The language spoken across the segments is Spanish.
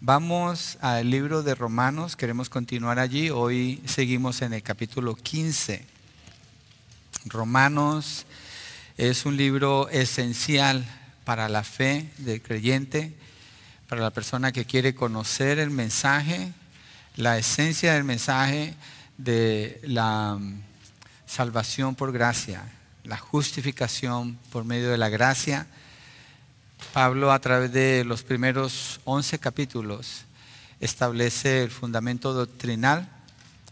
Vamos al libro de Romanos, queremos continuar allí. Hoy seguimos en el capítulo 15. Romanos es un libro esencial para la fe del creyente, para la persona que quiere conocer el mensaje, la esencia del mensaje de la salvación por gracia, la justificación por medio de la gracia. Pablo a través de los primeros 11 capítulos establece el fundamento doctrinal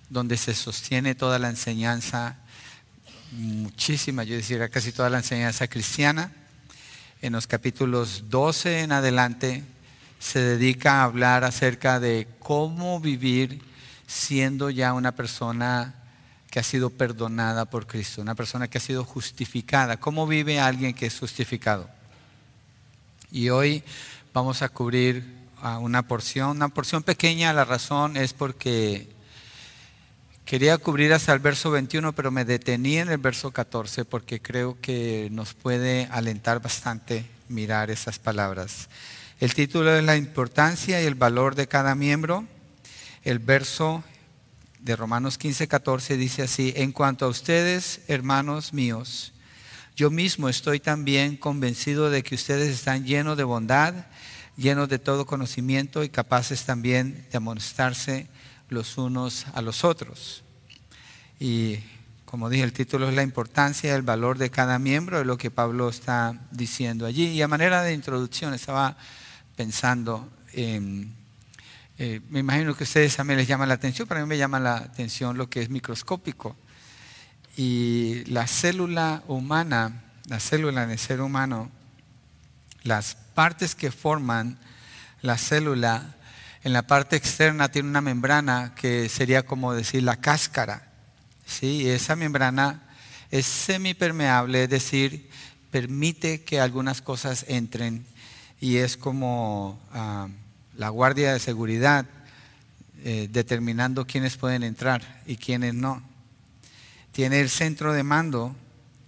donde se sostiene toda la enseñanza, muchísima, yo diría casi toda la enseñanza cristiana en los capítulos 12 en adelante se dedica a hablar acerca de cómo vivir siendo ya una persona que ha sido perdonada por Cristo, una persona que ha sido justificada. ¿Cómo vive alguien que es justificado? Y hoy vamos a cubrir una porción, una porción pequeña, la razón es porque Quería cubrir hasta el verso 21, pero me detení en el verso 14 porque creo que nos puede alentar bastante mirar esas palabras. El título es La importancia y el valor de cada miembro. El verso de Romanos 15, 14 dice así, en cuanto a ustedes, hermanos míos, yo mismo estoy también convencido de que ustedes están llenos de bondad, llenos de todo conocimiento y capaces también de amonestarse los unos a los otros. Y como dije, el título es la importancia y el valor de cada miembro, de lo que Pablo está diciendo allí. Y a manera de introducción estaba pensando, eh, me imagino que a ustedes también les llama la atención, pero a mí me llama la atención lo que es microscópico. Y la célula humana, la célula en el ser humano, las partes que forman la célula en la parte externa tiene una membrana que sería como decir la cáscara. ¿sí? Esa membrana es semipermeable, es decir, permite que algunas cosas entren y es como ah, la guardia de seguridad eh, determinando quiénes pueden entrar y quiénes no. Tiene el centro de mando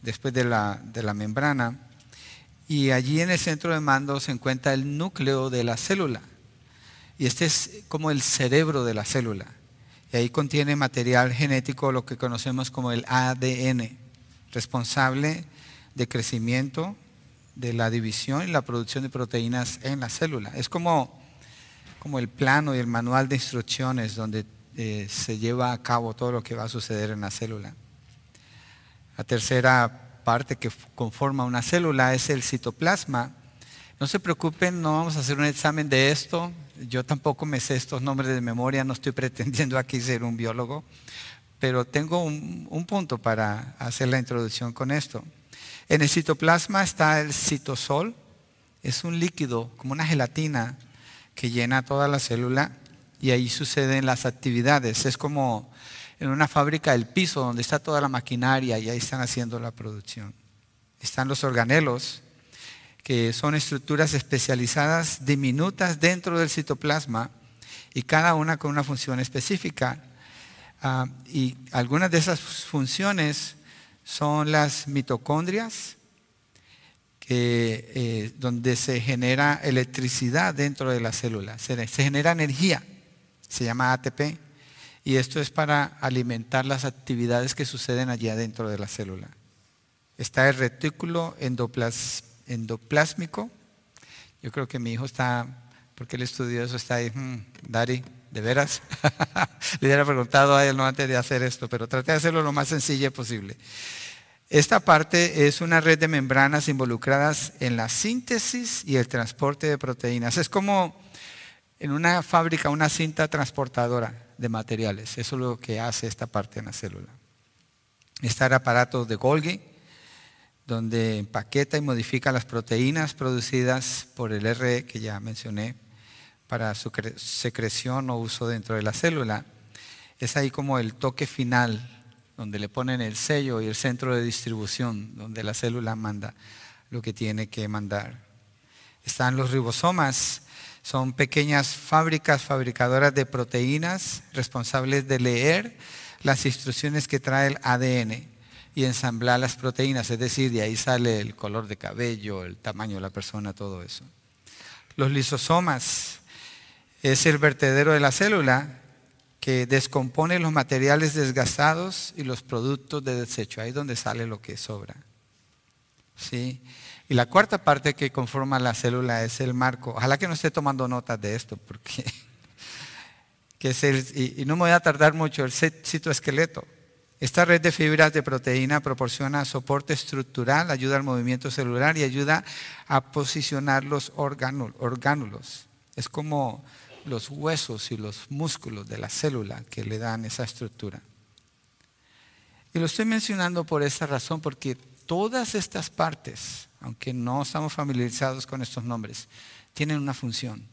después de la, de la membrana y allí en el centro de mando se encuentra el núcleo de la célula. Y este es como el cerebro de la célula. Y ahí contiene material genético, lo que conocemos como el ADN, responsable de crecimiento, de la división y la producción de proteínas en la célula. Es como, como el plano y el manual de instrucciones donde eh, se lleva a cabo todo lo que va a suceder en la célula. La tercera parte que conforma una célula es el citoplasma. No se preocupen, no vamos a hacer un examen de esto, yo tampoco me sé estos nombres de memoria, no estoy pretendiendo aquí ser un biólogo, pero tengo un, punto para hacer la introducción con esto. En el citoplasma está el citosol, es un líquido como una gelatina que llena toda la célula y ahí suceden las actividades. Es como en una fábrica el piso donde está toda la maquinaria y ahí están haciendo la producción. Están los organelos, que son estructuras especializadas diminutas dentro del citoplasma y cada una con una función específica. Ah, y algunas de esas funciones son las mitocondrias, eh, donde se genera electricidad dentro de la célula, se genera energía, se llama ATP, y esto es para alimentar las actividades que suceden allí adentro de la célula. Está el retículo endoplásmico. Yo creo que mi hijo está, porque él estudió eso, está ahí, hmm, Dari, ¿de veras? Le hubiera preguntado a él no antes de hacer esto, pero traté de hacerlo lo más sencillo posible. Esta parte es una red de membranas involucradas en la síntesis y el transporte de proteínas. Es como en una fábrica una cinta transportadora de materiales. Eso es lo que hace esta parte en la célula. Está el aparato de Golgi, donde empaqueta y modifica las proteínas producidas por el RE que ya mencioné para su secreción o uso dentro de la célula. Es ahí como el toque final, donde le ponen el sello y el centro de distribución, donde la célula manda lo que tiene que mandar. Están los ribosomas, son pequeñas fábricas fabricadoras de proteínas responsables de leer las instrucciones que trae el ADN y ensamblar las proteínas, es decir, de ahí sale el color de cabello, el tamaño de la persona, todo eso. Los lisosomas es el vertedero de la célula que descompone los materiales desgastados y los productos de desecho. Ahí es donde sale lo que sobra. ¿Sí? Y la cuarta parte que conforma la célula es el marco. Ojalá que no esté tomando notas de esto, porque que es el, y, no me voy a tardar mucho, el citoesqueleto. Esta red de fibras de proteína proporciona soporte estructural, ayuda al movimiento celular y ayuda a posicionar los orgánulos. Es como los huesos y los músculos de la célula que le dan esa estructura. Y lo estoy mencionando por esa razón, porque todas estas partes, aunque no estamos familiarizados con estos nombres, tienen una función.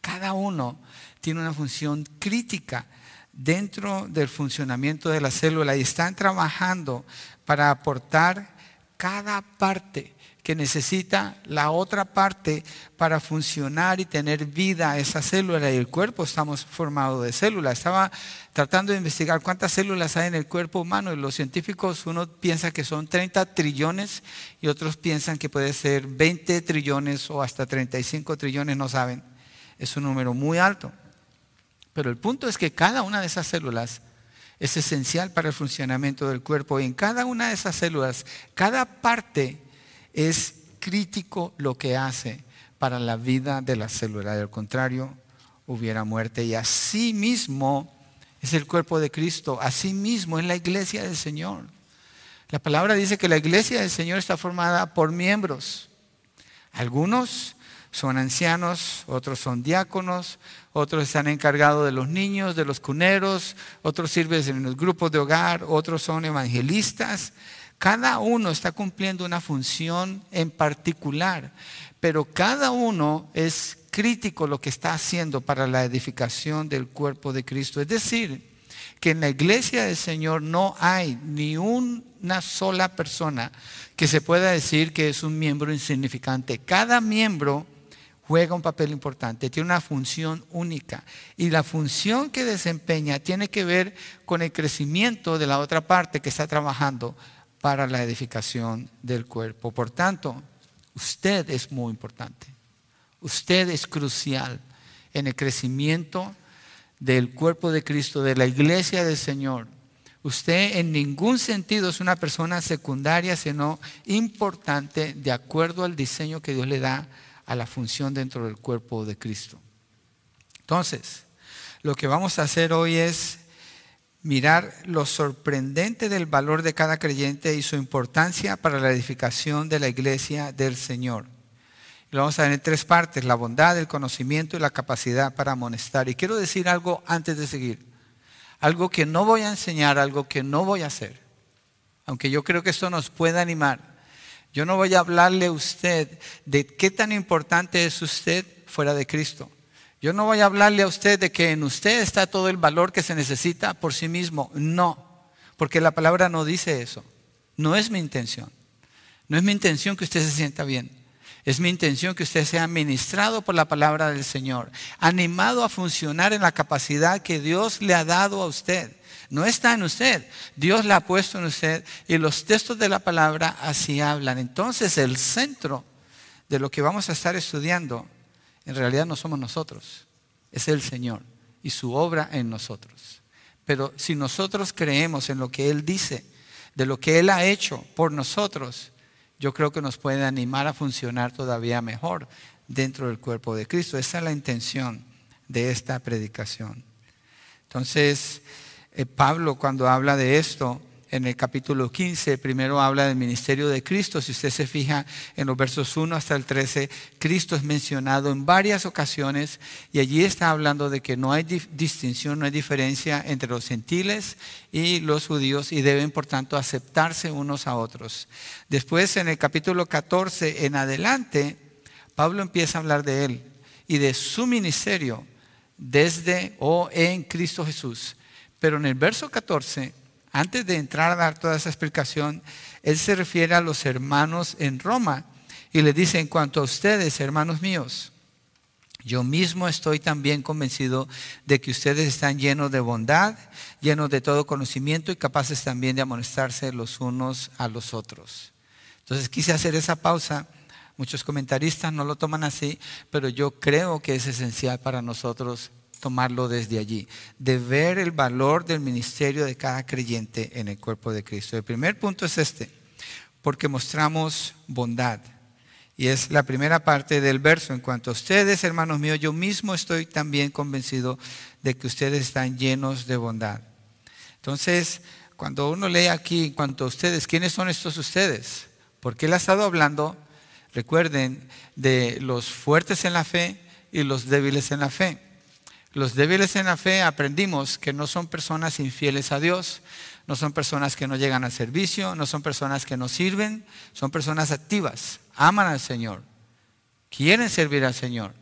Cada uno tiene una función crítica dentro del funcionamiento de la célula y están trabajando para aportar cada parte que necesita la otra parte para funcionar y tener vida esa célula y el cuerpo estamos formados de células. Estaba tratando de investigar cuántas células hay en el cuerpo humano y los científicos, uno piensa que son 30 trillones y otros piensan que puede ser 20 trillones o hasta 35 trillones, no saben. Es un número muy alto. Pero el punto es que cada una de esas células es esencial para el funcionamiento del cuerpo y en cada una de esas células, cada parte es crítico lo que hace para la vida de la célula. Del contrario, hubiera muerte. Y así mismo es el cuerpo de Cristo, así mismo es la iglesia del Señor. La palabra dice que la iglesia del Señor está formada por miembros. Algunos son ancianos, otros son diáconos, otros están encargados de los niños, de los cuneros, otros sirven en los grupos de hogar, otros son evangelistas. Cada uno está cumpliendo una función en particular, pero cada uno es crítico lo que está haciendo para la edificación del cuerpo de Cristo. Es decir, que en la iglesia del Señor no hay ni una sola persona que se pueda decir que es un miembro insignificante. Cada miembro juega un papel importante, tiene una función única. Y la función que desempeña tiene que ver con el crecimiento de la otra parte que está trabajando para la edificación del cuerpo. Por tanto, usted es muy importante. Usted es crucial en el crecimiento del cuerpo de Cristo, de la iglesia del Señor. Usted en ningún sentido es una persona secundaria, sino importante de acuerdo al diseño que Dios le da a la función dentro del cuerpo de Cristo. Entonces, lo que vamos a hacer hoy es mirar lo sorprendente del valor de cada creyente y su importancia para la edificación de la iglesia del Señor. lo vamos a ver en tres partes, la bondad, el conocimiento y la capacidad para amonestar. Y quiero decir algo antes de seguir, algo que no voy a enseñar, algo que no voy a hacer, aunque yo creo que esto nos puede animar. Yo no voy a hablarle a usted de qué tan importante es usted fuera de Cristo. Yo no voy a hablarle a usted de que en usted está todo el valor que se necesita por sí mismo. No, porque la palabra no dice eso. No es mi intención. No es mi intención que usted se sienta bien. Es mi intención que usted sea ministrado por la palabra del Señor, animado a funcionar en la capacidad que Dios le ha dado a usted. No está en usted. Dios la ha puesto en usted y los textos de la palabra así hablan. Entonces el centro de lo que vamos a estar estudiando en realidad no somos nosotros, es el Señor y su obra en nosotros. Pero si nosotros creemos en lo que Él dice, de lo que Él ha hecho por nosotros, yo creo que nos puede animar a funcionar todavía mejor dentro del cuerpo de Cristo. Esa es la intención de esta predicación. Entonces, eh, Pablo cuando habla de esto, en el capítulo 15, primero habla del ministerio de Cristo. Si usted se fija en los versos 1 hasta el 13, Cristo es mencionado en varias ocasiones y allí está hablando de que no hay distinción, no hay diferencia entre los gentiles y los judíos y deben por tanto aceptarse unos a otros. Después en el capítulo 14 en adelante, Pablo empieza a hablar de él y de su ministerio desde o en Cristo Jesús pero en el verso 14, antes de entrar a dar toda esa explicación, él se refiere a los hermanos en Roma y le dice, en cuanto a ustedes, hermanos míos, yo mismo estoy también convencido de que ustedes están llenos de bondad, llenos de todo conocimiento y capaces también de amonestarse los unos a los otros. Entonces quise hacer esa pausa Muchos comentaristas no lo toman así, pero yo creo que es esencial para nosotros tomarlo desde allí, de ver el valor del ministerio de cada creyente en el cuerpo de Cristo. El primer punto es este, porque mostramos bondad. Y es la primera parte del verso. En cuanto a ustedes, hermanos míos, yo mismo estoy también convencido de que ustedes están llenos de bondad. Entonces, cuando uno lee aquí, en cuanto a ustedes, ¿quiénes son estos ustedes? Porque él ha estado hablando, recuerden, de los fuertes en la fe y los débiles en la fe. Los débiles en la fe aprendimos que no son personas infieles a Dios, no son personas que no llegan al servicio, no son personas que no sirven, son personas activas, aman al Señor, quieren servir al Señor,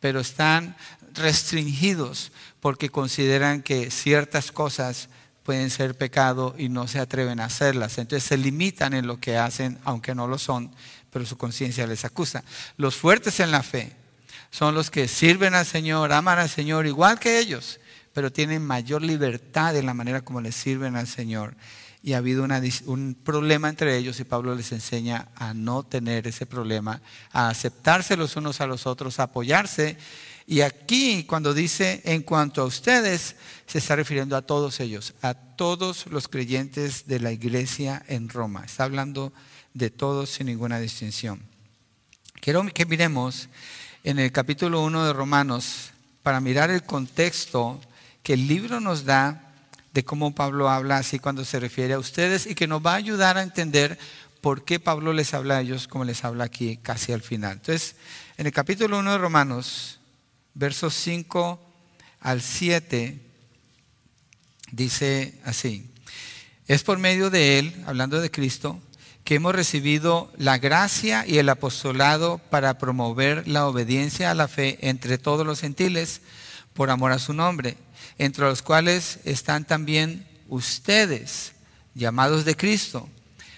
pero están restringidos porque consideran que ciertas cosas pueden ser pecado y no se atreven a hacerlas. Entonces se limitan en lo que hacen, aunque no lo son, pero su conciencia les acusa. Los fuertes en la fe son los que sirven al Señor, aman al Señor igual que ellos, pero tienen mayor libertad en la manera como les sirven al Señor. Y ha habido un problema entre ellos y Pablo les enseña a no tener ese problema, a aceptarse los unos a los otros, a apoyarse. Y aquí cuando dice en cuanto a ustedes, se está refiriendo a todos ellos, a todos los creyentes de la iglesia en Roma. Está hablando de todos sin ninguna distinción. Quiero que miremos en el capítulo 1 de Romanos para mirar el contexto que el libro nos da de cómo Pablo habla así cuando se refiere a ustedes y que nos va a ayudar a entender por qué Pablo les habla a ellos como les habla aquí casi al final. Entonces, en el capítulo 1 de Romanos, versos 5 al 7, dice así, es por medio de él, hablando de Cristo, que hemos recibido la gracia y el apostolado para promover la obediencia a la fe entre todos los gentiles por amor a su nombre entre los cuales están también ustedes, llamados de Cristo.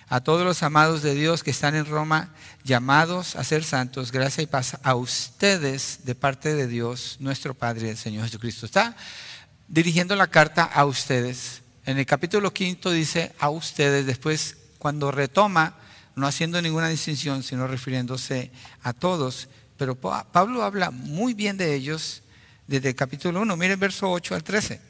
A todos los amados de Dios que están en Roma, llamados a ser santos, gracia y paz a ustedes de parte de Dios, nuestro Padre el Señor Jesucristo. Está dirigiendo la carta a ustedes. En el capítulo quinto dice a ustedes, después cuando retoma, no haciendo ninguna distinción, sino refiriéndose a todos. Pero Pablo habla muy bien de ellos desde el capítulo 1. Miren verso 8 al 13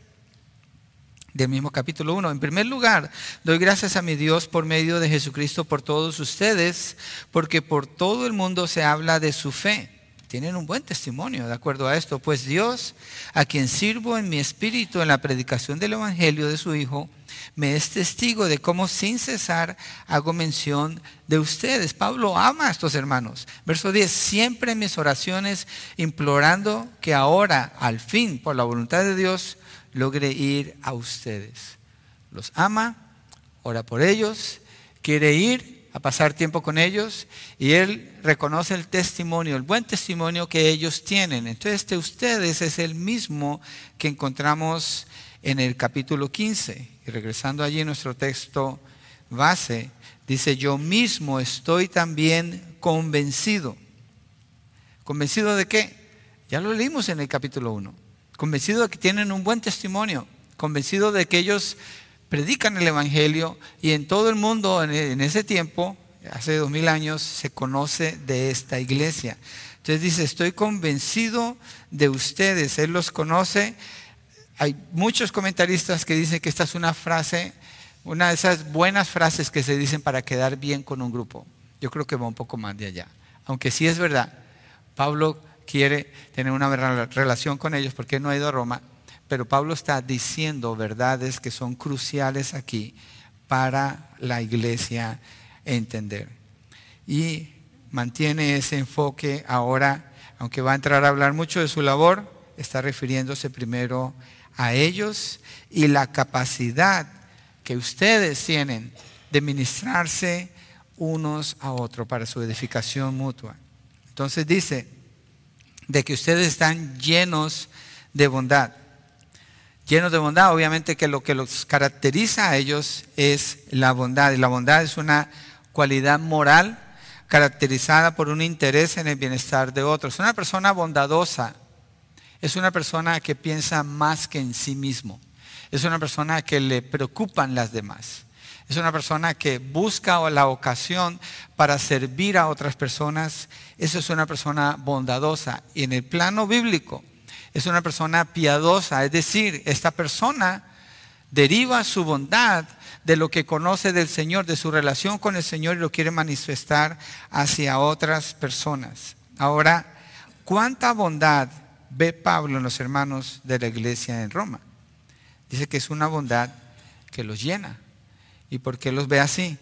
del mismo capítulo 1. En primer lugar, doy gracias a mi Dios por medio de Jesucristo por todos ustedes, porque por todo el mundo se habla de su fe. Tienen un buen testimonio de acuerdo a esto, pues Dios, a quien sirvo en mi espíritu en la predicación del Evangelio de su Hijo, me es testigo de cómo sin cesar hago mención de ustedes. Pablo ama a estos hermanos. Verso 10, siempre en mis oraciones implorando que ahora, al fin, por la voluntad de Dios, logre ir a ustedes. Los ama, ora por ellos, quiere ir a pasar tiempo con ellos y él reconoce el testimonio, el buen testimonio que ellos tienen. Entonces, este ustedes es el mismo que encontramos en el capítulo 15. Y regresando allí nuestro texto base, dice, yo mismo estoy también convencido. ¿Convencido de qué? Ya lo leímos en el capítulo 1. Convencido de que tienen un buen testimonio. Convencido de que ellos predican el Evangelio y en todo el mundo en ese tiempo, hace dos mil años, se conoce de esta iglesia. Entonces dice, estoy convencido de ustedes. Él los conoce hay muchos comentaristas que dicen que esta es una frase, una de esas buenas frases que se dicen para quedar bien con un grupo. Yo creo que va un poco más de allá. Aunque sí es verdad, Pablo quiere tener una relación con ellos porque no ha ido a Roma, pero Pablo está diciendo verdades que son cruciales aquí para la iglesia entender. Y mantiene ese enfoque ahora, aunque va a entrar a hablar mucho de su labor, está refiriéndose primero a ellos y la capacidad que ustedes tienen de ministrarse unos a otros para su edificación mutua. Entonces dice, de que ustedes están llenos de bondad. Llenos de bondad, obviamente que lo que los caracteriza a ellos es la bondad. Y la bondad es una cualidad moral caracterizada por un interés en el bienestar de otros. Una persona bondadosa es una persona que piensa más que en sí mismo. Es una persona que le preocupan las demás. es una persona que busca la ocasión para servir a otras personas. Eso es una persona bondadosa. Y en el plano bíblico, es una persona piadosa. Es decir, esta persona deriva su bondad de lo que conoce del Señor, de su relación con el Señor y lo quiere manifestar hacia otras personas. Ahora, ¿cuánta bondad ve Pablo en los hermanos de la iglesia en Roma? Dice que es una bondad que los llena. ¿Y por qué los ve así?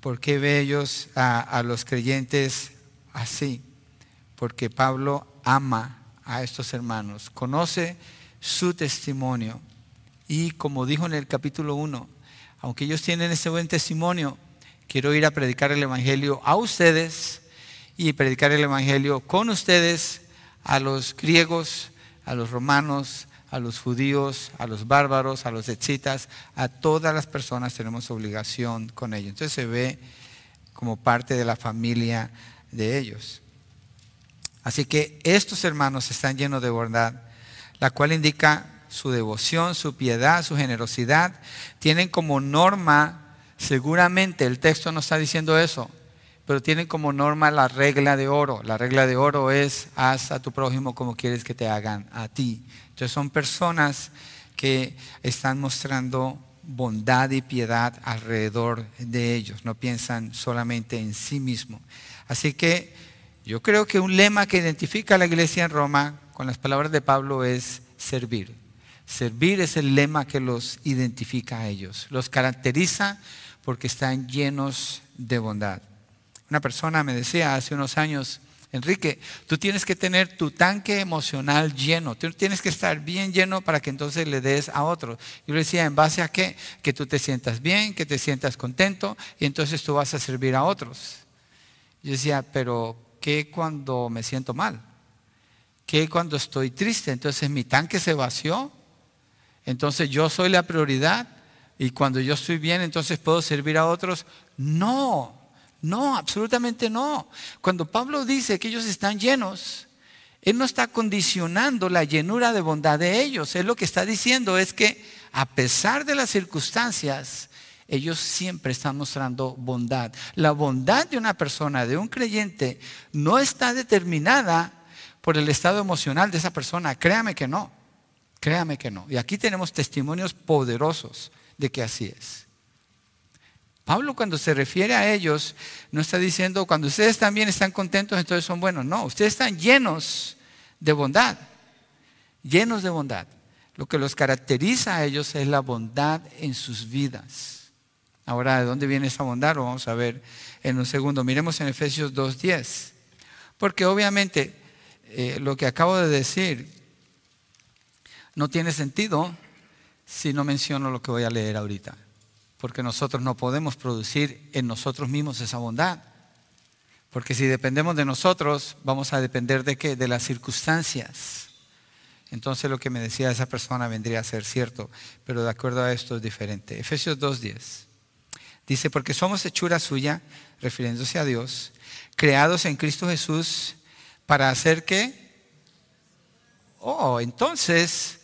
¿Por qué ve ellos a, los creyentes así? Porque Pablo ama a estos hermanos, conoce su testimonio y como dijo en el capítulo 1, aunque ellos tienen ese buen testimonio, quiero ir a predicar el Evangelio a ustedes y predicar el Evangelio con ustedes a los griegos, a los romanos, a los judíos, a los bárbaros, a los etzitas, a todas las personas tenemos obligación con ellos. Entonces se ve como parte de la familia de ellos. Así que estos hermanos están llenos de bondad, la cual indica su devoción, su piedad, su generosidad. Tienen como norma, seguramente el texto no está diciendo eso, pero tienen como norma la regla de oro. La regla de oro es haz a tu prójimo como quieres que te hagan a ti. Entonces son personas que están mostrando bondad y piedad alrededor de ellos, no piensan solamente en sí mismo. Así que yo creo que un lema que identifica a la iglesia en Roma con las palabras de Pablo es servir. Servir es el lema que los identifica a ellos, los caracteriza porque están llenos de bondad. Una persona me decía hace unos años, Enrique, tú tienes que tener tu tanque emocional lleno, tú tienes que estar bien lleno para que entonces le des a otro. Yo le decía, ¿en base a qué? Que tú te sientas bien, que te sientas contento y entonces tú vas a servir a otros. Yo decía, pero ¿qué cuando me siento mal? ¿Qué cuando estoy triste? Entonces mi tanque se vació. Entonces yo soy la prioridad y cuando yo estoy bien entonces puedo servir a otros. No, no, absolutamente no. Cuando Pablo dice que ellos están llenos, él no está condicionando la llenura de bondad de ellos. Él lo que está diciendo es que a pesar de las circunstancias, ellos siempre están mostrando bondad. La bondad de una persona, de un creyente, no está determinada por el estado emocional de esa persona. Créame que no. Créame que no. Y aquí tenemos testimonios poderosos de que así es. Pablo cuando se refiere a ellos, no está diciendo, cuando ustedes también están contentos, entonces son buenos. No, ustedes están llenos de bondad, llenos de bondad. Lo que los caracteriza a ellos es la bondad en sus vidas. Ahora, ¿de dónde viene esa bondad? Lo vamos a ver en un segundo. Miremos en Efesios 2.10. Porque obviamente eh, lo que acabo de decir no tiene sentido si no menciono lo que voy a leer ahorita porque nosotros no podemos producir en nosotros mismos esa bondad. Porque si dependemos de nosotros, vamos a depender de qué? De las circunstancias. Entonces lo que me decía esa persona vendría a ser cierto, pero de acuerdo a esto es diferente. Efesios 2.10 dice, porque somos hechura suya, refiriéndose a Dios, creados en Cristo Jesús para hacer qué? Oh, entonces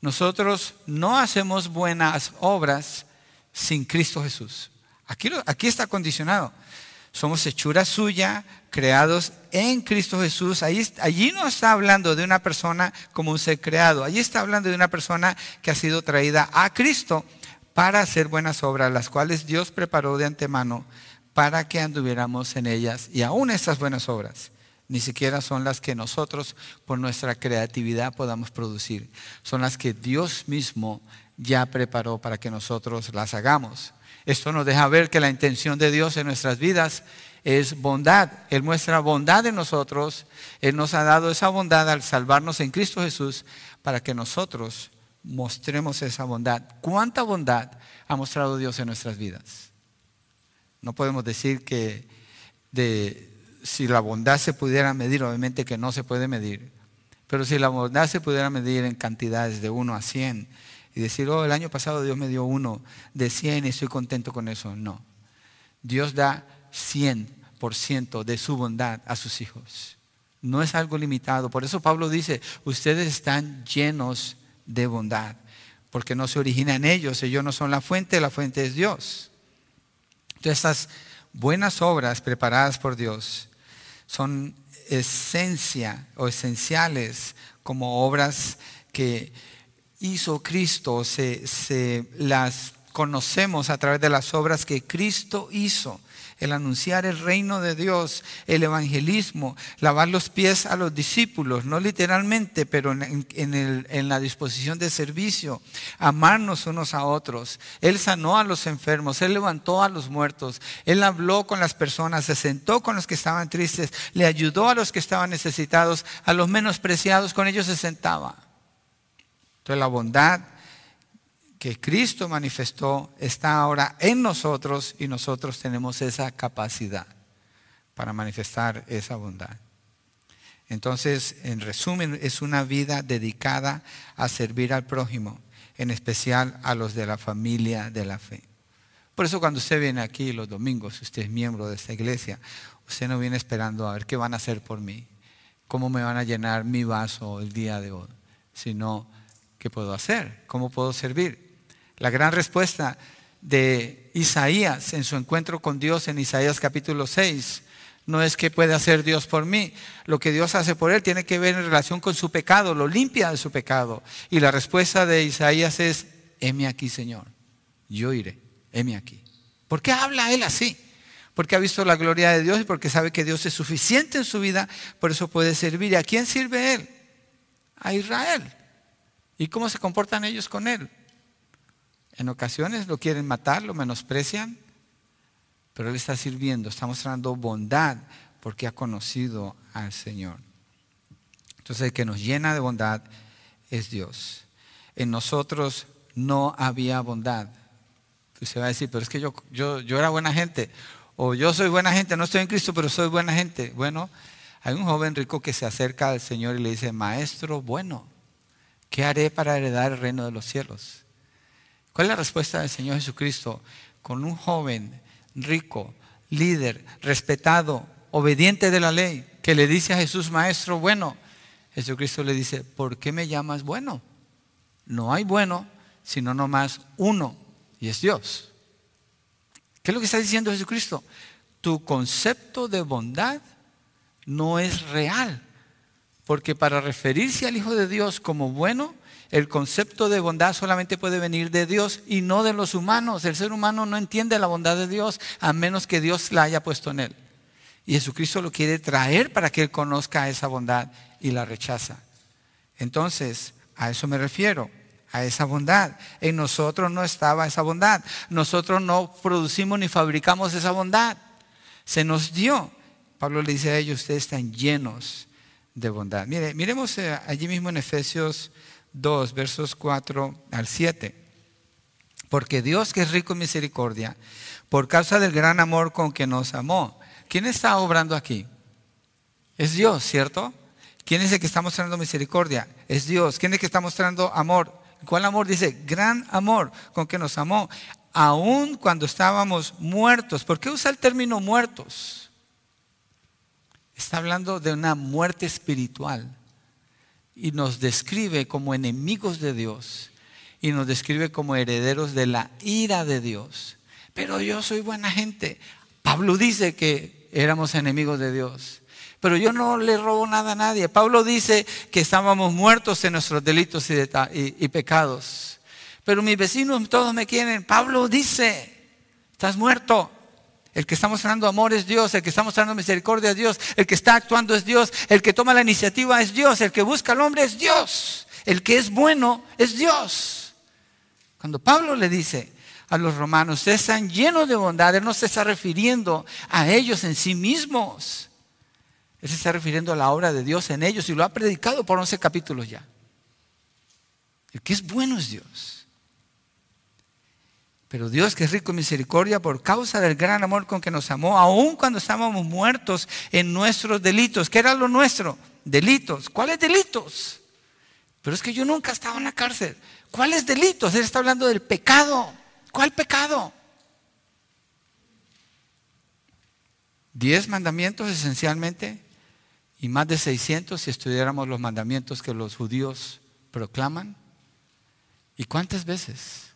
nosotros no hacemos buenas obras sin Cristo Jesús. Aquí, aquí está condicionado. Somos hechura suya, creados en Cristo Jesús. allí no está hablando de una persona como un ser creado. Allí está hablando de una persona que ha sido traída a Cristo para hacer buenas obras, las cuales Dios preparó de antemano para que anduviéramos en ellas. Y aún estas buenas obras ni siquiera son las que nosotros por nuestra creatividad podamos producir. Son las que Dios mismo ya preparó para que nosotros las hagamos. Esto nos deja ver que la intención de Dios en nuestras vidas es bondad. Él muestra bondad en nosotros. Él nos ha dado esa bondad al salvarnos en Cristo Jesús para que nosotros mostremos esa bondad. ¿Cuánta bondad ha mostrado Dios en nuestras vidas? No podemos decir que de, si la bondad se pudiera medir, obviamente que no se puede medir, pero si la bondad se pudiera medir en cantidades de 1 a 100, y decir, oh, el año pasado Dios me dio uno de 100 y estoy contento con eso. No. Dios da 100% de su bondad a sus hijos. No es algo limitado. Por eso Pablo dice, ustedes están llenos de bondad. porque no se origina en ellos, ellos no son la fuente, la fuente es Dios. Entonces, estas buenas obras preparadas por Dios son esencia o esenciales como obras que hizo Cristo, se, se las conocemos a través de las obras que Cristo hizo el anunciar el reino de Dios, el evangelismo, lavar los pies a los discípulos, no literalmente, pero en, la disposición de servicio, amarnos unos a otros. Él sanó a los enfermos, Él levantó a los muertos, Él habló con las personas, se sentó con los que estaban tristes, le ayudó a los que estaban necesitados, a los menospreciados, con ellos se sentaba. Entonces la bondad que Cristo manifestó está ahora en nosotros y nosotros tenemos esa capacidad para manifestar esa bondad. Entonces, en resumen, es una vida dedicada a servir al prójimo, en especial a los de la familia de la fe. Por eso cuando usted viene aquí los domingos, usted es miembro de esta iglesia, usted no viene esperando a ver qué van a hacer por mí, cómo me van a llenar mi vaso el día de hoy, sino qué puedo hacer, cómo puedo servir. La gran respuesta de Isaías en su encuentro con Dios en Isaías capítulo 6 no es que puede hacer Dios por mí. Lo que Dios hace por él tiene que ver en relación con su pecado, lo limpia de su pecado. Y la respuesta de Isaías es, heme aquí, Señor. Yo iré, heme aquí. ¿Por qué habla él así? Porque ha visto la gloria de Dios y porque sabe que Dios es suficiente en su vida, por eso puede servir. ¿Y a quién sirve él? A Israel. ¿Y cómo se comportan ellos con él? En ocasiones lo quieren matar, lo menosprecian, pero Él está sirviendo, está mostrando bondad porque ha conocido al Señor. Entonces el que nos llena de bondad es Dios. En nosotros no había bondad. Usted va a decir, pero es que yo, yo, yo era buena gente, o yo soy buena gente, no estoy en Cristo, pero soy buena gente. Bueno, hay un joven rico que se acerca al Señor y le dice, Maestro bueno, ¿qué haré para heredar el reino de los cielos? ¿Cuál es la respuesta del Señor Jesucristo con un joven rico, líder, respetado, obediente de la ley, que le dice a Jesús, maestro bueno? Jesucristo le dice, ¿por qué me llamas bueno? No hay bueno, sino nomás uno, y es Dios. ¿Qué es lo que está diciendo Jesucristo? Tu concepto de bondad no es real, porque para referirse al Hijo de Dios como bueno, el concepto de bondad solamente puede venir de Dios y no de los humanos. El ser humano no entiende la bondad de Dios a menos que Dios la haya puesto en él. Y Jesucristo lo quiere traer para que él conozca esa bondad y la rechaza. Entonces, a eso me refiero, a esa bondad. En nosotros no estaba esa bondad. Nosotros no producimos ni fabricamos esa bondad. Se nos dio. Pablo le dice a ellos, ustedes están llenos de bondad. Mire, miremos eh, allí mismo en Efesios 2, versos 4 al 7. Porque Dios que es rico en misericordia, por causa del gran amor con que nos amó. ¿Quién está obrando aquí? Es Dios, ¿cierto? ¿Quién es el que está mostrando misericordia? Es Dios. ¿Quién es el que está mostrando amor? ¿Cuál amor? Dice, gran amor con que nos amó, aun cuando estábamos muertos. ¿Por qué usa el término muertos? Está hablando de una muerte espiritual y nos describe como enemigos de Dios y nos describe como herederos de la ira de Dios. Pero yo soy buena gente. Pablo dice que éramos enemigos de Dios. Pero yo no le robo nada a nadie. Pablo dice que estábamos muertos en nuestros delitos y, pecados. Pero mis vecinos todos me quieren. Pablo dice, estás muerto. El que está mostrando amor es Dios, el que está mostrando misericordia es Dios, el que está actuando es Dios, el que toma la iniciativa es Dios, el que busca al hombre es Dios, el que es bueno es Dios. Cuando Pablo le dice a los romanos, están llenos de bondad, él no se está refiriendo a ellos en sí mismos, él se está refiriendo a la obra de Dios en ellos y lo ha predicado por 11 capítulos ya. El que es bueno es Dios. Pero Dios, que es rico en misericordia, por causa del gran amor con que nos amó, aun cuando estábamos muertos en nuestros delitos. ¿Qué era lo nuestro? Delitos. ¿Cuáles delitos? Pero es que yo nunca estaba en la cárcel. ¿Cuáles delitos? Él está hablando del pecado. ¿Cuál pecado? Diez mandamientos esencialmente y más de 600 si estudiáramos los mandamientos que los judíos proclaman. ¿Y cuántas veces?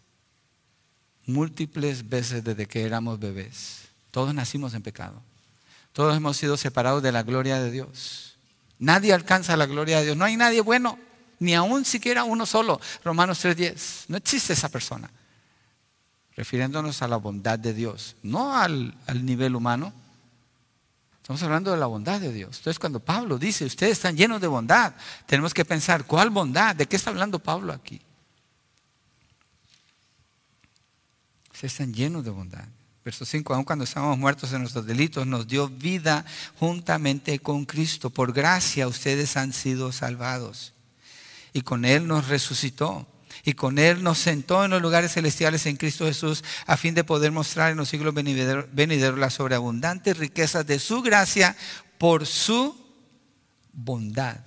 Múltiples veces desde que éramos bebés. Todos nacimos en pecado. Todos hemos sido separados de la gloria de Dios. Nadie alcanza la gloria de Dios. No hay nadie bueno, ni aún siquiera uno solo. Romanos 3:10. No existe esa persona. Refiriéndonos a la bondad de Dios, no al, al nivel humano. Estamos hablando de la bondad de Dios. Entonces cuando Pablo dice, ustedes están llenos de bondad, tenemos que pensar, ¿cuál bondad? ¿De qué está hablando Pablo aquí? Ustedes están llenos de bondad. Verso 5, aun cuando estábamos muertos en nuestros delitos, nos dio vida juntamente con Cristo. Por gracia ustedes han sido salvados. Y con Él nos resucitó. Y con Él nos sentó en los lugares celestiales en Cristo Jesús, a fin de poder mostrar en los siglos venideros las sobreabundantes riquezas de su gracia por su bondad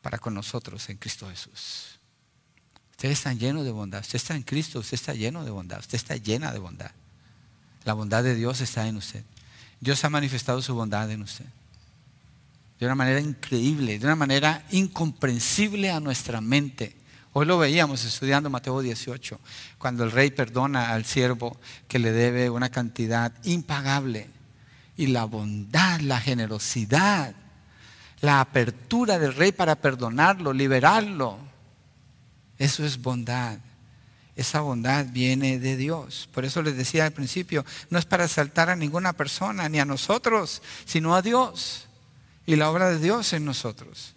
para con nosotros en Cristo Jesús. Ustedes están llenos de bondad. Usted está en Cristo, usted está lleno de bondad. Usted está llena de bondad. La bondad de Dios está en usted. Dios ha manifestado su bondad en usted. De una manera increíble, de una manera incomprensible a nuestra mente. Hoy lo veíamos estudiando Mateo 18, cuando el rey perdona al siervo que le debe una cantidad impagable. Y la bondad, la generosidad, la apertura del rey para perdonarlo, liberarlo. Eso es bondad. Esa bondad viene de Dios. Por eso les decía al principio, no es para saltar a ninguna persona, ni a nosotros, sino a Dios. Y la obra de Dios en nosotros.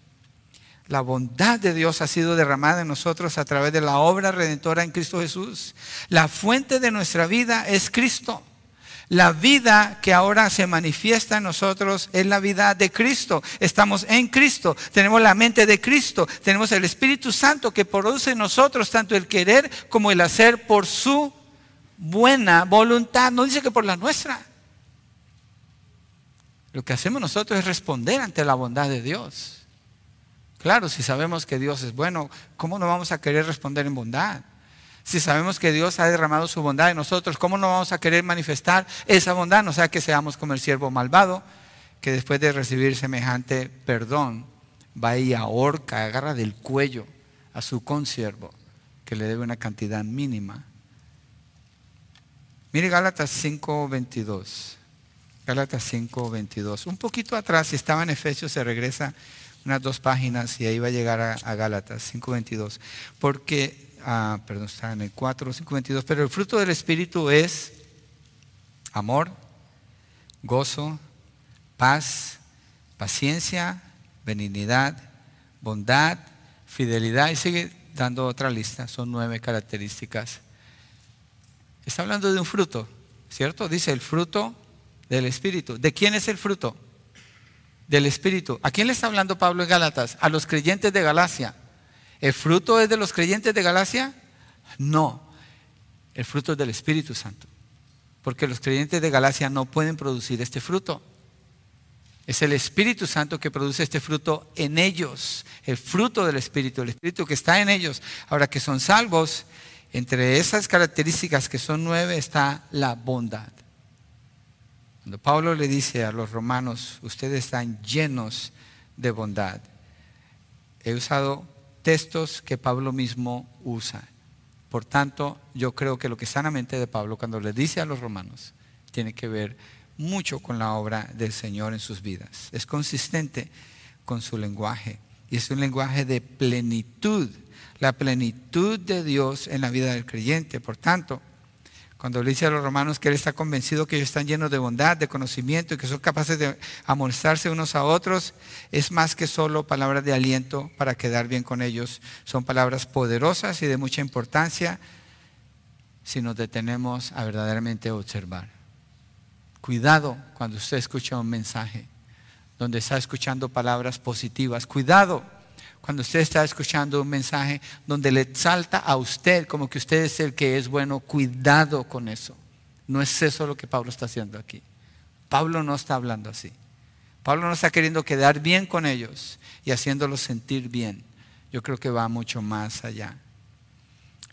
La bondad de Dios ha sido derramada en nosotros a través de la obra redentora en Cristo Jesús. La fuente de nuestra vida es Cristo. La vida que ahora se manifiesta en nosotros es la vida de Cristo. Estamos en Cristo, tenemos la mente de Cristo, tenemos el Espíritu Santo que produce en nosotros tanto el querer como el hacer por su buena voluntad. No dice que por la nuestra. Lo que hacemos nosotros es responder ante la bondad de Dios. Claro, si sabemos que Dios es bueno, ¿cómo no vamos a querer responder en bondad? Si sabemos que Dios ha derramado su bondad en nosotros, ¿cómo no vamos a querer manifestar esa bondad? No sea que seamos como el siervo malvado, que después de recibir semejante perdón, va y ahorca, agarra del cuello a su consiervo, que le debe una cantidad mínima. Mire Gálatas 5.22. Gálatas 5.22. Un poquito atrás, si estaba en Efesios, se regresa unas dos páginas y ahí va a llegar a, a Gálatas 5.22. Porque ah, perdón, está en el 4, 5, 22, pero el fruto del Espíritu es amor, gozo, paz, paciencia, benignidad, bondad, fidelidad, y sigue dando otra lista, son nueve características. Está hablando de un fruto, ¿cierto? Dice el fruto del Espíritu. ¿De quién es el fruto? Del Espíritu. ¿A quién le está hablando Pablo en Gálatas? A los creyentes de Galacia. ¿El fruto es de los creyentes de Galacia? No, el fruto es del Espíritu Santo. Porque los creyentes de Galacia no pueden producir este fruto. Es el Espíritu Santo que produce este fruto en ellos, el fruto del Espíritu, el Espíritu que está en ellos. Ahora que son salvos, entre esas características que son nueve está la bondad. Cuando Pablo le dice a los romanos, ustedes están llenos de bondad. He usado textos que Pablo mismo usa. Por tanto, yo creo que lo que está de Pablo cuando le dice a los romanos tiene que ver mucho con la obra del Señor en sus vidas. Es consistente con su lenguaje y es un lenguaje de plenitud, la plenitud de Dios en la vida del creyente. Por tanto, cuando le dice a los romanos que él está convencido que ellos están llenos de bondad, de conocimiento y que son capaces de amonestarse unos a otros, es más que solo palabras de aliento para quedar bien con ellos. Son palabras poderosas y de mucha importancia si nos detenemos a verdaderamente observar. Cuidado cuando usted escucha un mensaje donde está escuchando palabras positivas. Cuidado cuando usted está escuchando un mensaje donde le salta a usted como que usted es el que es bueno, cuidado con eso. No es eso lo que Pablo está haciendo aquí. Pablo no está hablando así. Pablo no está queriendo quedar bien con ellos y haciéndolos sentir bien. Yo creo que va mucho más allá.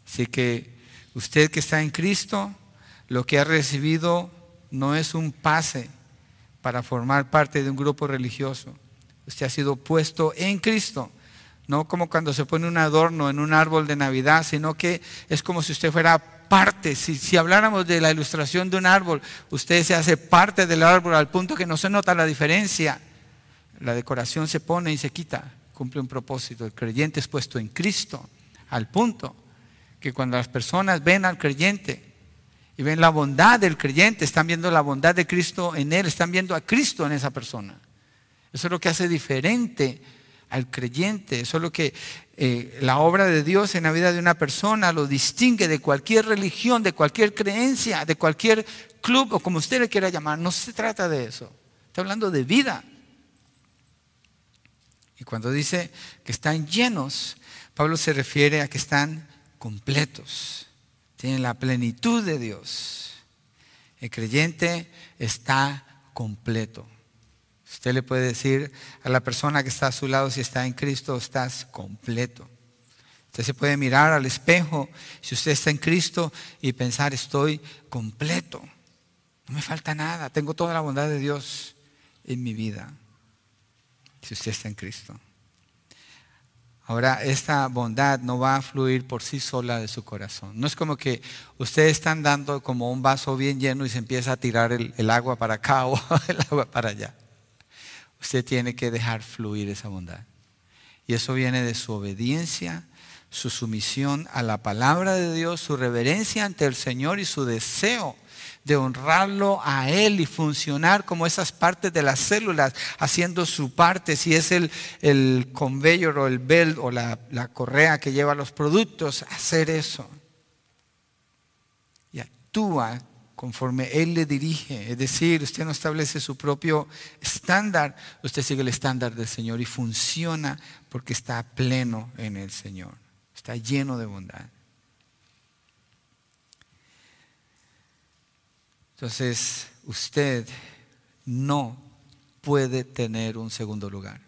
Así que usted que está en Cristo, lo que ha recibido no es un pase para formar parte de un grupo religioso. Usted ha sido puesto en Cristo no como cuando se pone un adorno en un árbol de Navidad, sino que es como si usted fuera parte. Si, si, habláramos de la ilustración de un árbol, usted se hace parte del árbol al punto que no se nota la diferencia. La decoración se pone y se quita, cumple un propósito. El creyente es puesto en Cristo, al punto que cuando las personas ven al creyente y ven la bondad del creyente, están viendo la bondad de Cristo en él, están viendo a Cristo en esa persona. Eso es lo que hace diferente al creyente. Eso es lo que eh, la obra de Dios en la vida de una persona lo distingue de cualquier religión, de cualquier creencia, de cualquier club o como usted le quiera llamar. No se trata de eso. Está hablando de vida. Y cuando dice que están llenos, Pablo se refiere a que están completos, tienen la plenitud de Dios. El creyente está completo. Usted le puede decir a la persona que está a su lado si está en Cristo, estás completo. Usted se puede mirar al espejo si usted está en Cristo y pensar, estoy completo. No me falta nada, tengo toda la bondad de Dios en mi vida. Si usted está en Cristo. Ahora, esta bondad no va a fluir por sí sola de su corazón. No es como que ustedes están dando como un vaso bien lleno y se empieza a tirar el, el agua para acá o el agua para allá usted tiene que dejar fluir esa bondad. Y eso viene de su obediencia, su sumisión a la palabra de Dios, su reverencia ante el Señor y su deseo de honrarlo a Él y funcionar como esas partes de las células, haciendo su parte, si es el, el conveyor o el belt o la, la correa que lleva los productos, hacer eso. Y actúa conforme Él le dirige. Es decir, usted no establece su propio estándar, usted sigue el estándar del Señor y funciona porque está pleno en el Señor, está lleno de bondad. Entonces, usted no puede tener un segundo lugar.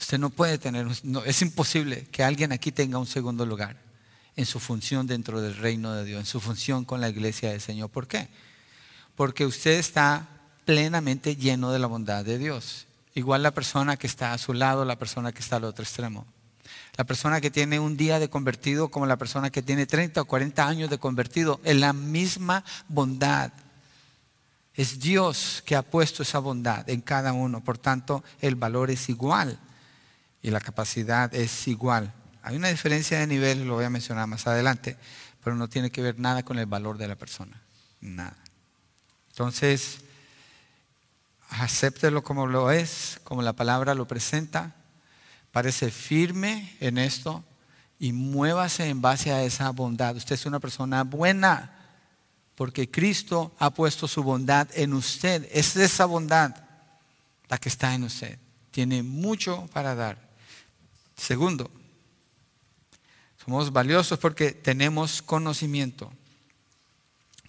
Usted no puede tener, no, es imposible que alguien aquí tenga un segundo lugar en su función dentro del reino de Dios, en su función con la iglesia del Señor. ¿Por qué? Porque usted está plenamente lleno de la bondad de Dios. Igual la persona que está a su lado, la persona que está al otro extremo. La persona que tiene un día de convertido como la persona que tiene 30 o 40 años de convertido, en la misma bondad. Es Dios que ha puesto esa bondad en cada uno. Por tanto, el valor es igual y la capacidad es igual. Hay una diferencia de nivel, lo voy a mencionar más adelante, pero no tiene que ver nada con el valor de la persona. Nada. Entonces, acéptelo como lo es, como la palabra lo presenta. Parece firme en esto y muévase en base a esa bondad. Usted es una persona buena porque Cristo ha puesto su bondad en usted. Es esa bondad la que está en usted. Tiene mucho para dar. Segundo, somos valiosos porque tenemos conocimiento.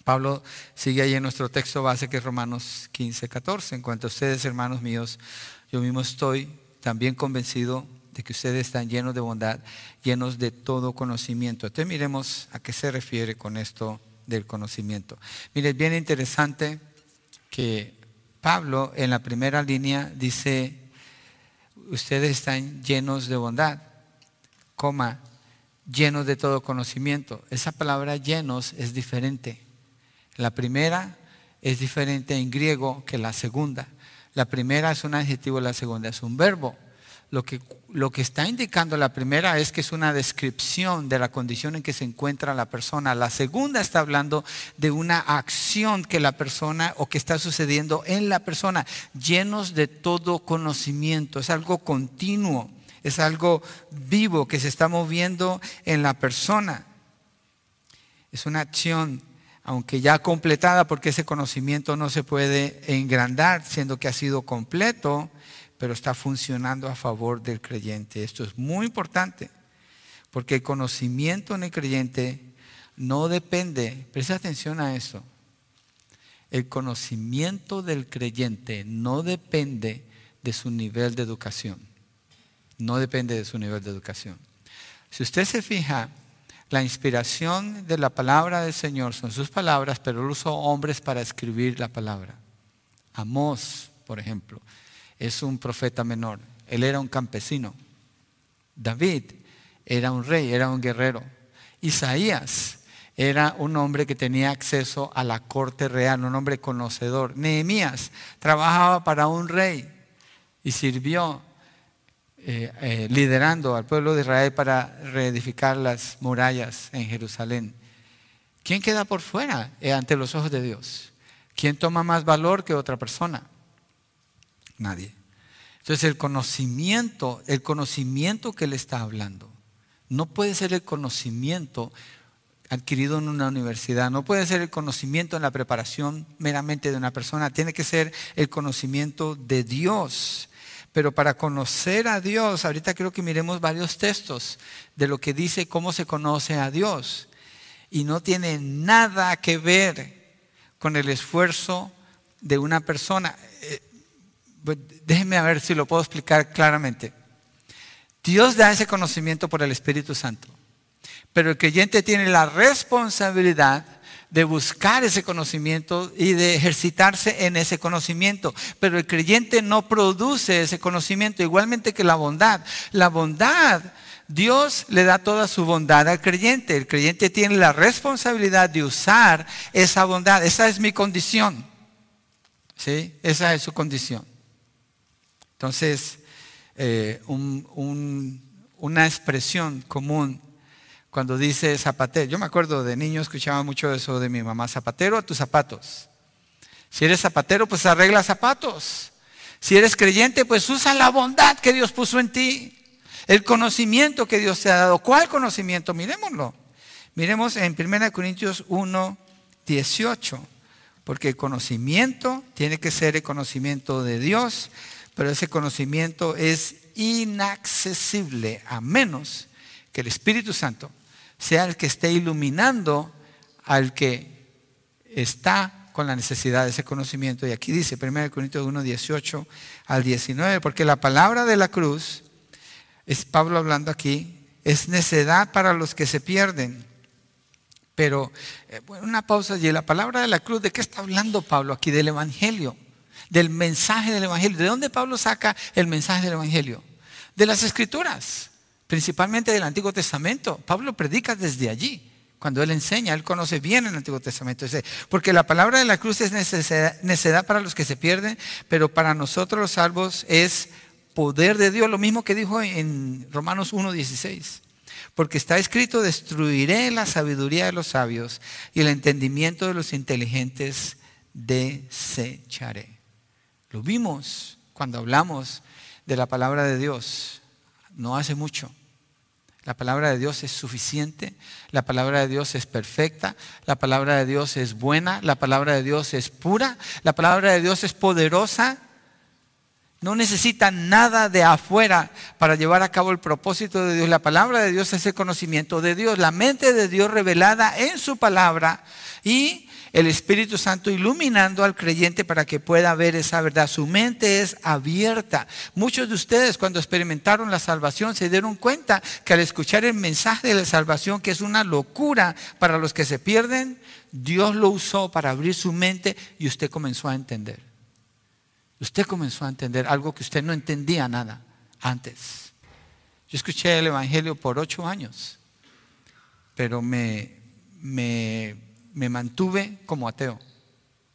Pablo sigue ahí en nuestro texto base que es Romanos 15, 14. En cuanto a ustedes, hermanos míos, yo mismo estoy también convencido de que ustedes están llenos de bondad, llenos de todo conocimiento. Entonces miremos a qué se refiere con esto del conocimiento. Mire, es bien interesante que Pablo en la primera línea dice, ustedes están llenos de bondad, coma, llenos de todo conocimiento. Esa palabra llenos es diferente. La primera es diferente en griego que la segunda. La primera es un adjetivo, la segunda es un verbo. Lo que, lo que está indicando la primera es que es una descripción de la condición en que se encuentra la persona. La segunda está hablando de una acción que la persona o que está sucediendo en la persona, llenos de todo conocimiento. Es algo continuo es algo vivo que se está moviendo en la persona. Es una acción, aunque ya completada, porque ese conocimiento no se puede engrandar, siendo que ha sido completo, pero está funcionando a favor del creyente. Esto es muy importante, porque el conocimiento en el creyente no depende, presta atención a eso, el conocimiento del creyente no depende de su nivel de educación. No depende de su nivel de educación. Si usted se fija, la inspiración de la palabra del Señor son sus palabras, pero él usó hombres para escribir la palabra. Amós, por ejemplo, es un profeta menor. Él era un campesino. David era un rey, era un guerrero. Isaías era un hombre que tenía acceso a la corte real, un hombre conocedor. Nehemías trabajaba para un rey y sirvió eh, eh, liderando al pueblo de Israel para reedificar las murallas en Jerusalén. ¿Quién queda por fuera eh, ante los ojos de Dios? ¿Quién toma más valor que otra persona? Nadie. Entonces el conocimiento, el conocimiento que él está hablando, no puede ser el conocimiento adquirido en una universidad, no puede ser el conocimiento en la preparación meramente de una persona, tiene que ser el conocimiento de Dios. Pero para conocer a Dios, ahorita creo que miremos varios textos de lo que dice cómo se conoce a Dios. Y no tiene nada que ver con el esfuerzo de una persona. Eh, pues, déjenme ver si lo puedo explicar claramente. Dios da ese conocimiento por el Espíritu Santo. Pero el creyente tiene la responsabilidad de buscar ese conocimiento y de ejercitarse en ese conocimiento. Pero el creyente no produce ese conocimiento, igualmente que la bondad. La bondad, Dios le da toda su bondad al creyente. El creyente tiene la responsabilidad de usar esa bondad. Esa es mi condición. ¿Sí? Esa es su condición. Entonces, eh, una expresión común cuando dice zapatero. Yo me acuerdo de niño, escuchaba mucho eso de mi mamá, zapatero a tus zapatos. Si eres zapatero, pues arregla zapatos. Si eres creyente, pues usa la bondad que Dios puso en ti. El conocimiento que Dios te ha dado. ¿Cuál conocimiento? Miremoslo. Miremos en 1 Corintios 1, 18. Porque el conocimiento tiene que ser el conocimiento de Dios, pero ese conocimiento es inaccesible a menos que el Espíritu Santo sea el que esté iluminando al que está con la necesidad de ese conocimiento. Y aquí dice 1 Corintios 1, 18 al 19, porque la palabra de la cruz, es Pablo hablando aquí, es necedad para los que se pierden. Pero, eh, bueno, una pausa allí. La palabra de la cruz, ¿de qué está hablando Pablo aquí? Del Evangelio, del mensaje del Evangelio. ¿De dónde Pablo saca el mensaje del Evangelio? De las Escrituras principalmente del Antiguo Testamento. Pablo predica desde allí. Cuando él enseña, él conoce bien el Antiguo Testamento. Porque la palabra de la cruz es necedad para los que se pierden, pero para nosotros los salvos es poder de Dios, lo mismo que dijo en Romanos 1.16. Porque está escrito, destruiré la sabiduría de los sabios y el entendimiento de los inteligentes desecharé. Lo vimos cuando hablamos de la palabra de Dios no hace mucho. La palabra de Dios es suficiente, la palabra de Dios es perfecta, la palabra de Dios es buena, la palabra de Dios es pura, la palabra de Dios es poderosa. No necesita nada de afuera para llevar a cabo el propósito de Dios. La palabra de Dios es el conocimiento de Dios, la mente de Dios revelada en su palabra y el Espíritu Santo iluminando al creyente para que pueda ver esa verdad. Su mente es abierta. Muchos de ustedes cuando experimentaron la salvación se dieron cuenta que al escuchar el mensaje de la salvación, que es una locura para los que se pierden, Dios lo usó para abrir su mente y usted comenzó a entender. Usted comenzó a entender algo que usted no entendía nada antes. Yo escuché el Evangelio por ocho años, pero me, me me mantuve como ateo,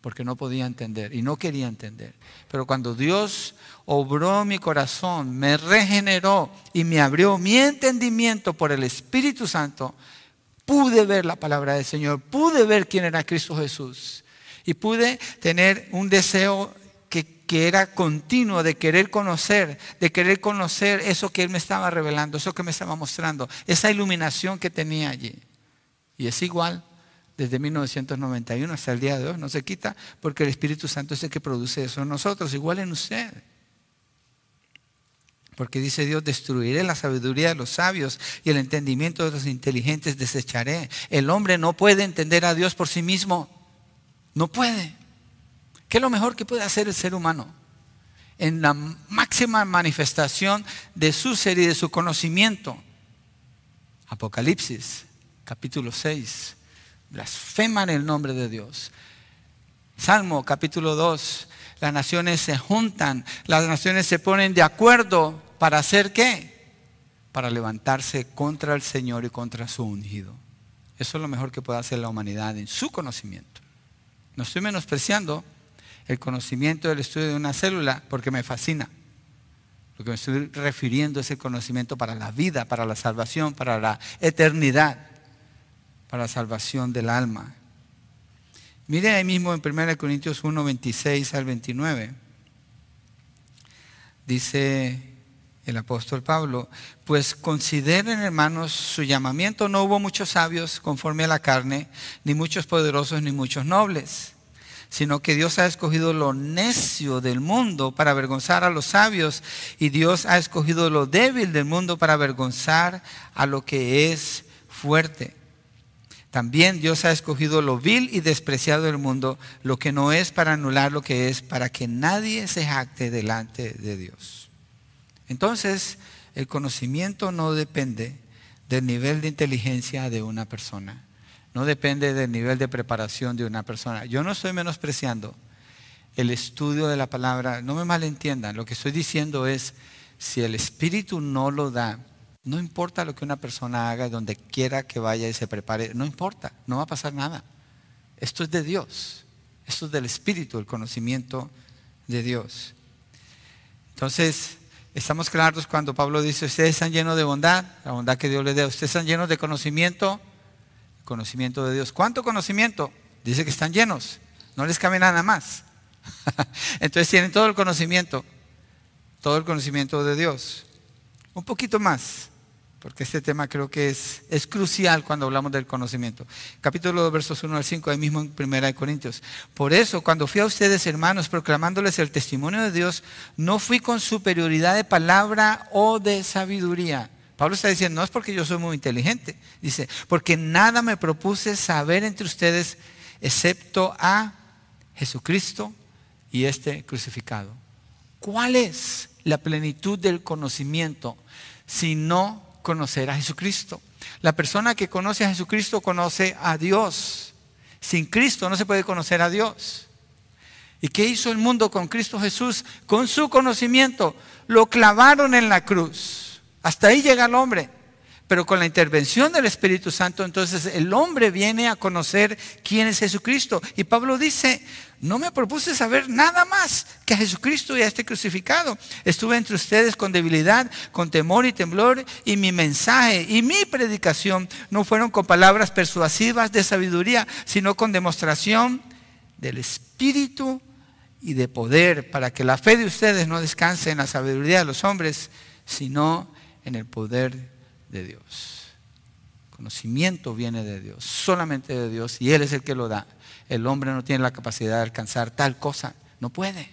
porque no podía entender y no quería entender. Pero cuando Dios obró mi corazón, me regeneró y me abrió mi entendimiento por el Espíritu Santo, pude ver la palabra del Señor, pude ver quién era Cristo Jesús y pude tener un deseo que, era continuo de querer conocer, de querer conocer eso que Él me estaba revelando, eso que me estaba mostrando, esa iluminación que tenía allí. Y es igual desde 1991 hasta el día de hoy, no se quita, porque el Espíritu Santo es el que produce eso en nosotros, igual en usted. Porque dice Dios, destruiré la sabiduría de los sabios y el entendimiento de los inteligentes desecharé. El hombre no puede entender a Dios por sí mismo. No puede. ¿Qué es lo mejor que puede hacer el ser humano? En la máxima manifestación de su ser y de su conocimiento. Apocalipsis, capítulo 6, blasfeman el nombre de Dios. Salmo capítulo 2, las naciones se juntan, las naciones se ponen de acuerdo para hacer qué? para levantarse contra el Señor y contra su ungido. Eso es lo mejor que puede hacer la humanidad en su conocimiento. No estoy menospreciando el conocimiento del estudio de una célula porque me fascina. Lo que me estoy refiriendo es el conocimiento para la vida, para la salvación, para la eternidad, para la salvación del alma. Mire ahí mismo en 1 Corintios 1, 26 al 29. Dice el apóstol Pablo, pues consideren hermanos su llamamiento, no hubo muchos sabios conforme a la carne, ni muchos poderosos, ni muchos nobles sino que Dios ha escogido lo necio del mundo para avergonzar a los sabios y Dios ha escogido lo débil del mundo para avergonzar a lo que es fuerte. También Dios ha escogido lo vil y despreciado del mundo, lo que no es para anular lo que es, para que nadie se jacte delante de Dios. Entonces, el conocimiento no depende del nivel de inteligencia de una persona no depende del nivel de preparación de una persona. Yo no estoy menospreciando el estudio de la palabra, no me malentiendan, lo que estoy diciendo es, si el Espíritu no lo da, no importa lo que una persona haga, donde quiera que vaya y se prepare, no importa, no va a pasar nada. Esto es de Dios, esto es del Espíritu, el conocimiento de Dios. Entonces, estamos claros cuando Pablo dice, ustedes están llenos de bondad, la bondad que Dios les dé, ustedes están llenos de conocimiento, conocimiento de Dios. ¿Cuánto conocimiento? Dice que están llenos, no les cabe nada más. Entonces tienen todo el conocimiento, todo el conocimiento de Dios. Un poquito más, porque este tema creo que es, es crucial cuando hablamos del conocimiento. Capítulo 2, versos 1 al 5, ahí mismo en 1 Corintios. Por eso, cuando fui a ustedes, hermanos, proclamándoles el testimonio de Dios, no fui con superioridad de palabra o de sabiduría Pablo está diciendo, no es porque yo soy muy inteligente, dice, porque nada me propuse saber entre ustedes excepto a Jesucristo y este crucificado. ¿Cuál es la plenitud del conocimiento si no conocer a Jesucristo? La persona que conoce a Jesucristo conoce a Dios. Sin Cristo no se puede conocer a Dios. ¿Y qué hizo el mundo con Cristo Jesús? Con su conocimiento. Lo clavaron en la cruz. Hasta ahí llega el hombre. Pero con la intervención del Espíritu Santo, entonces el hombre viene a conocer quién es Jesucristo. Y Pablo dice, no me propuse saber nada más que a Jesucristo y a este crucificado. Estuve entre ustedes con debilidad, con temor y temblor, y mi mensaje y mi predicación no fueron con palabras persuasivas de sabiduría, sino con demostración del Espíritu y de poder, para que la fe de ustedes no descanse en la sabiduría de los hombres, sino en el poder de Dios. Conocimiento viene de Dios, solamente de Dios, y Él es el que lo da. El hombre no tiene la capacidad de alcanzar tal cosa, no puede,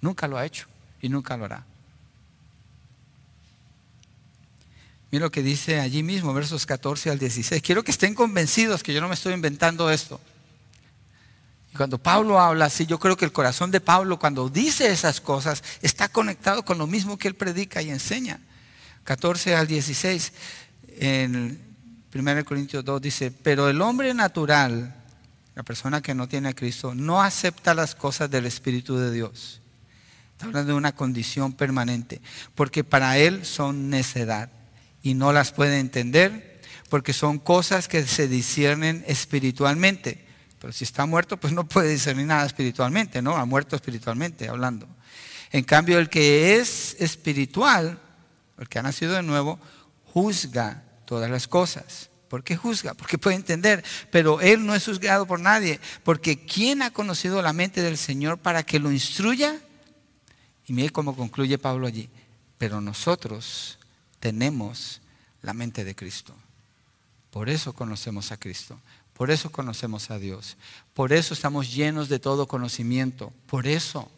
nunca lo ha hecho y nunca lo hará. Mira lo que dice allí mismo, versos 14 al 16. Quiero que estén convencidos que yo no me estoy inventando esto. Y cuando Pablo habla así, yo creo que el corazón de Pablo cuando dice esas cosas está conectado con lo mismo que él predica y enseña. 14 al 16, en 1 Corintios 2 dice, pero el hombre natural, la persona que no tiene a Cristo, no acepta las cosas del Espíritu de Dios. Está hablando de una condición permanente, porque para él son necedad y no las puede entender, porque son cosas que se disciernen espiritualmente. Pero si está muerto, pues no puede discernir nada espiritualmente, ¿no? Ha muerto espiritualmente hablando. En cambio, el que es espiritual el que ha nacido de nuevo, juzga todas las cosas. ¿Por qué juzga? Porque puede entender, pero él no es juzgado por nadie, porque ¿quién ha conocido la mente del Señor para que lo instruya? Y mire cómo concluye Pablo allí, pero nosotros tenemos la mente de Cristo. Por eso conocemos a Cristo, por eso conocemos a Dios, por eso estamos llenos de todo conocimiento, por eso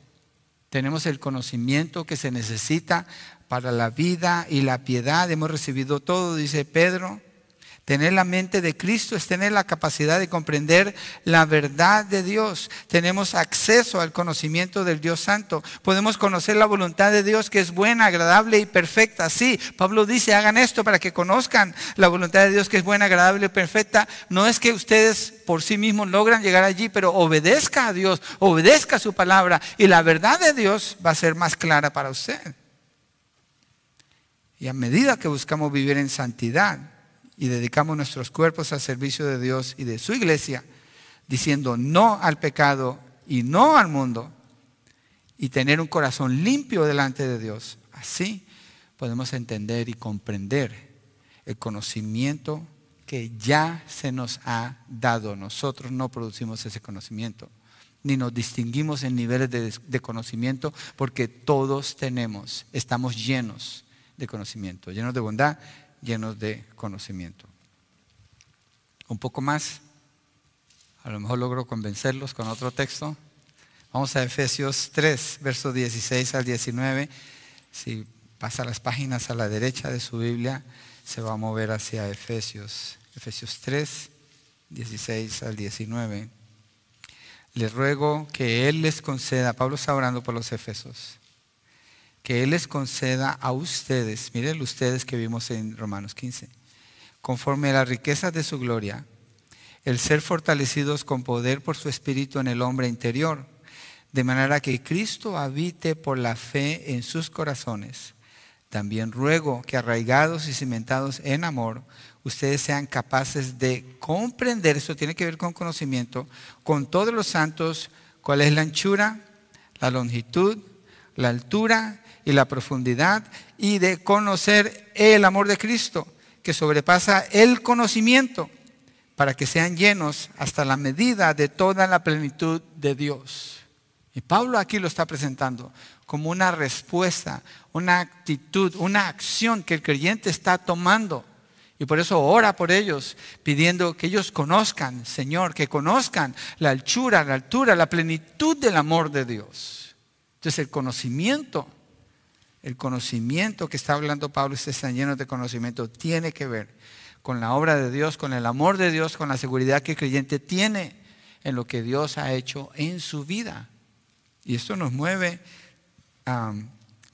tenemos el conocimiento que se necesita para la vida y la piedad. Hemos recibido todo, dice Pedro. Tener la mente de Cristo es tener la capacidad de comprender la verdad de Dios. Tenemos acceso al conocimiento del Dios Santo. Podemos conocer la voluntad de Dios que es buena, agradable y perfecta. Sí, Pablo dice, hagan esto para que conozcan la voluntad de Dios que es buena, agradable y perfecta. No es que ustedes por sí mismos logran llegar allí, pero obedezca a Dios, obedezca a su palabra y la verdad de Dios va a ser más clara para usted. Y a medida que buscamos vivir en santidad y dedicamos nuestros cuerpos al servicio de Dios y de su iglesia, diciendo no al pecado y no al mundo, y tener un corazón limpio delante de Dios, así podemos entender y comprender el conocimiento que ya se nos ha dado. Nosotros no producimos ese conocimiento, ni nos distinguimos en niveles de, de conocimiento, porque todos tenemos, estamos llenos de conocimiento, llenos de bondad, llenos de conocimiento. Un poco más, a lo mejor logro convencerlos con otro texto. Vamos a Efesios 3, versos 16 al 19. Si pasa las páginas a la derecha de su Biblia, se va a mover hacia Efesios. Efesios 3, 16 al 19. Les ruego que Él les conceda, Pablo está orando por los Efesos, que Él les conceda a ustedes, miren ustedes que vimos en Romanos 15, conforme a las riquezas de su gloria, el ser fortalecidos con poder por su espíritu en el hombre interior, de manera que Cristo habite por la fe en sus corazones. También ruego que arraigados y cimentados en amor, ustedes sean capaces de comprender, eso tiene que ver con conocimiento, con todos los santos, cuál es la anchura, la longitud, la altura y la profundidad y de conocer el amor de Cristo que sobrepasa el conocimiento para que sean llenos hasta la medida de toda la plenitud de Dios. Y Pablo aquí lo está presentando como una respuesta, una actitud, una acción que el creyente está tomando. Y por eso ora por ellos, pidiendo que ellos conozcan, Señor, que conozcan la altura, la altura, la plenitud del amor de Dios. Entonces el conocimiento el conocimiento que está hablando Pablo, y están llenos de conocimiento, tiene que ver con la obra de Dios, con el amor de Dios, con la seguridad que el creyente tiene en lo que Dios ha hecho en su vida. Y esto nos mueve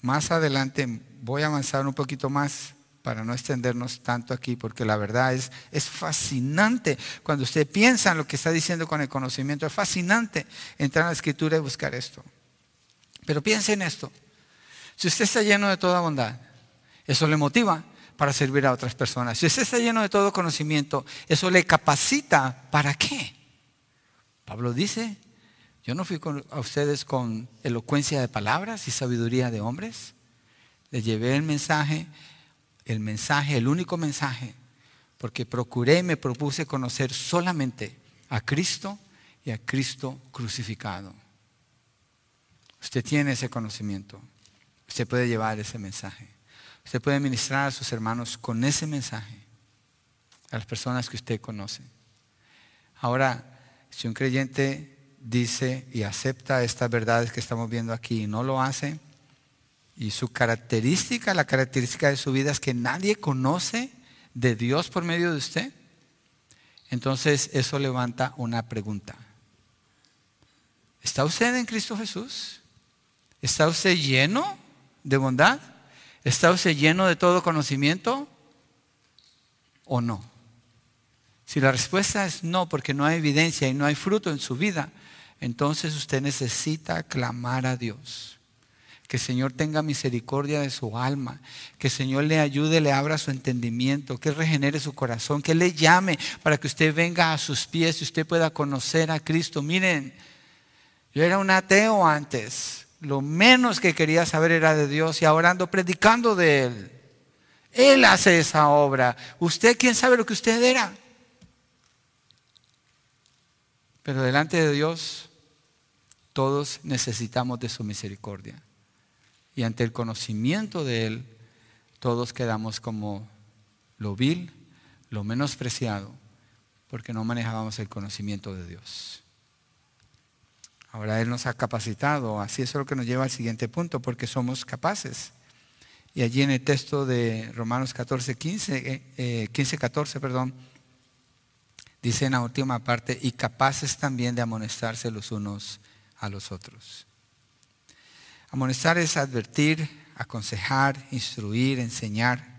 más adelante. Voy a avanzar un poquito más para no extendernos tanto aquí, porque la verdad es, es fascinante. Cuando usted piensa en lo que está diciendo con el conocimiento, es fascinante entrar a la escritura y buscar esto. Pero piense en esto. Si usted está lleno de toda bondad, eso le motiva para servir a otras personas. Si usted está lleno de todo conocimiento, eso le capacita para qué. Pablo dice, yo no fui a ustedes con elocuencia de palabras y sabiduría de hombres. Les llevé el mensaje, el mensaje, el único mensaje, porque procuré y me propuse conocer solamente a Cristo y a Cristo crucificado. Usted tiene ese conocimiento. Usted puede llevar ese mensaje. Usted puede ministrar a sus hermanos con ese mensaje, a las personas que usted conoce. Ahora, si un creyente dice y acepta estas verdades que estamos viendo aquí y no lo hace, y su característica, la característica de su vida es que nadie conoce de Dios por medio de usted, entonces eso levanta una pregunta. ¿Está usted en Cristo Jesús? ¿Está usted lleno de bondad? ¿Está usted lleno de todo conocimiento o no? Si la respuesta es no, porque no hay evidencia y no hay fruto en su vida, entonces usted necesita clamar a Dios. Que el Señor tenga misericordia de su alma, que el Señor le ayude, le abra su entendimiento, que regenere su corazón, que le llame para que usted venga a sus pies y usted pueda conocer a Cristo. Miren, yo era un ateo antes, lo menos que quería saber era de Dios y ahora ando predicando de Él. Él hace esa obra. ¿Usted quién sabe lo que usted era? Pero delante de Dios todos necesitamos de su misericordia. Y ante el conocimiento de Él, todos quedamos como lo vil, lo menospreciado, porque no manejábamos el conocimiento de Dios. Ahora Él nos ha capacitado, así es lo que nos lleva al siguiente punto, porque somos capaces. Y allí en el texto de Romanos 14, 15, 15 14, perdón, dice en la última parte, y capaces también de amonestarse los unos a los otros. Amonestar es advertir, aconsejar, instruir, enseñar.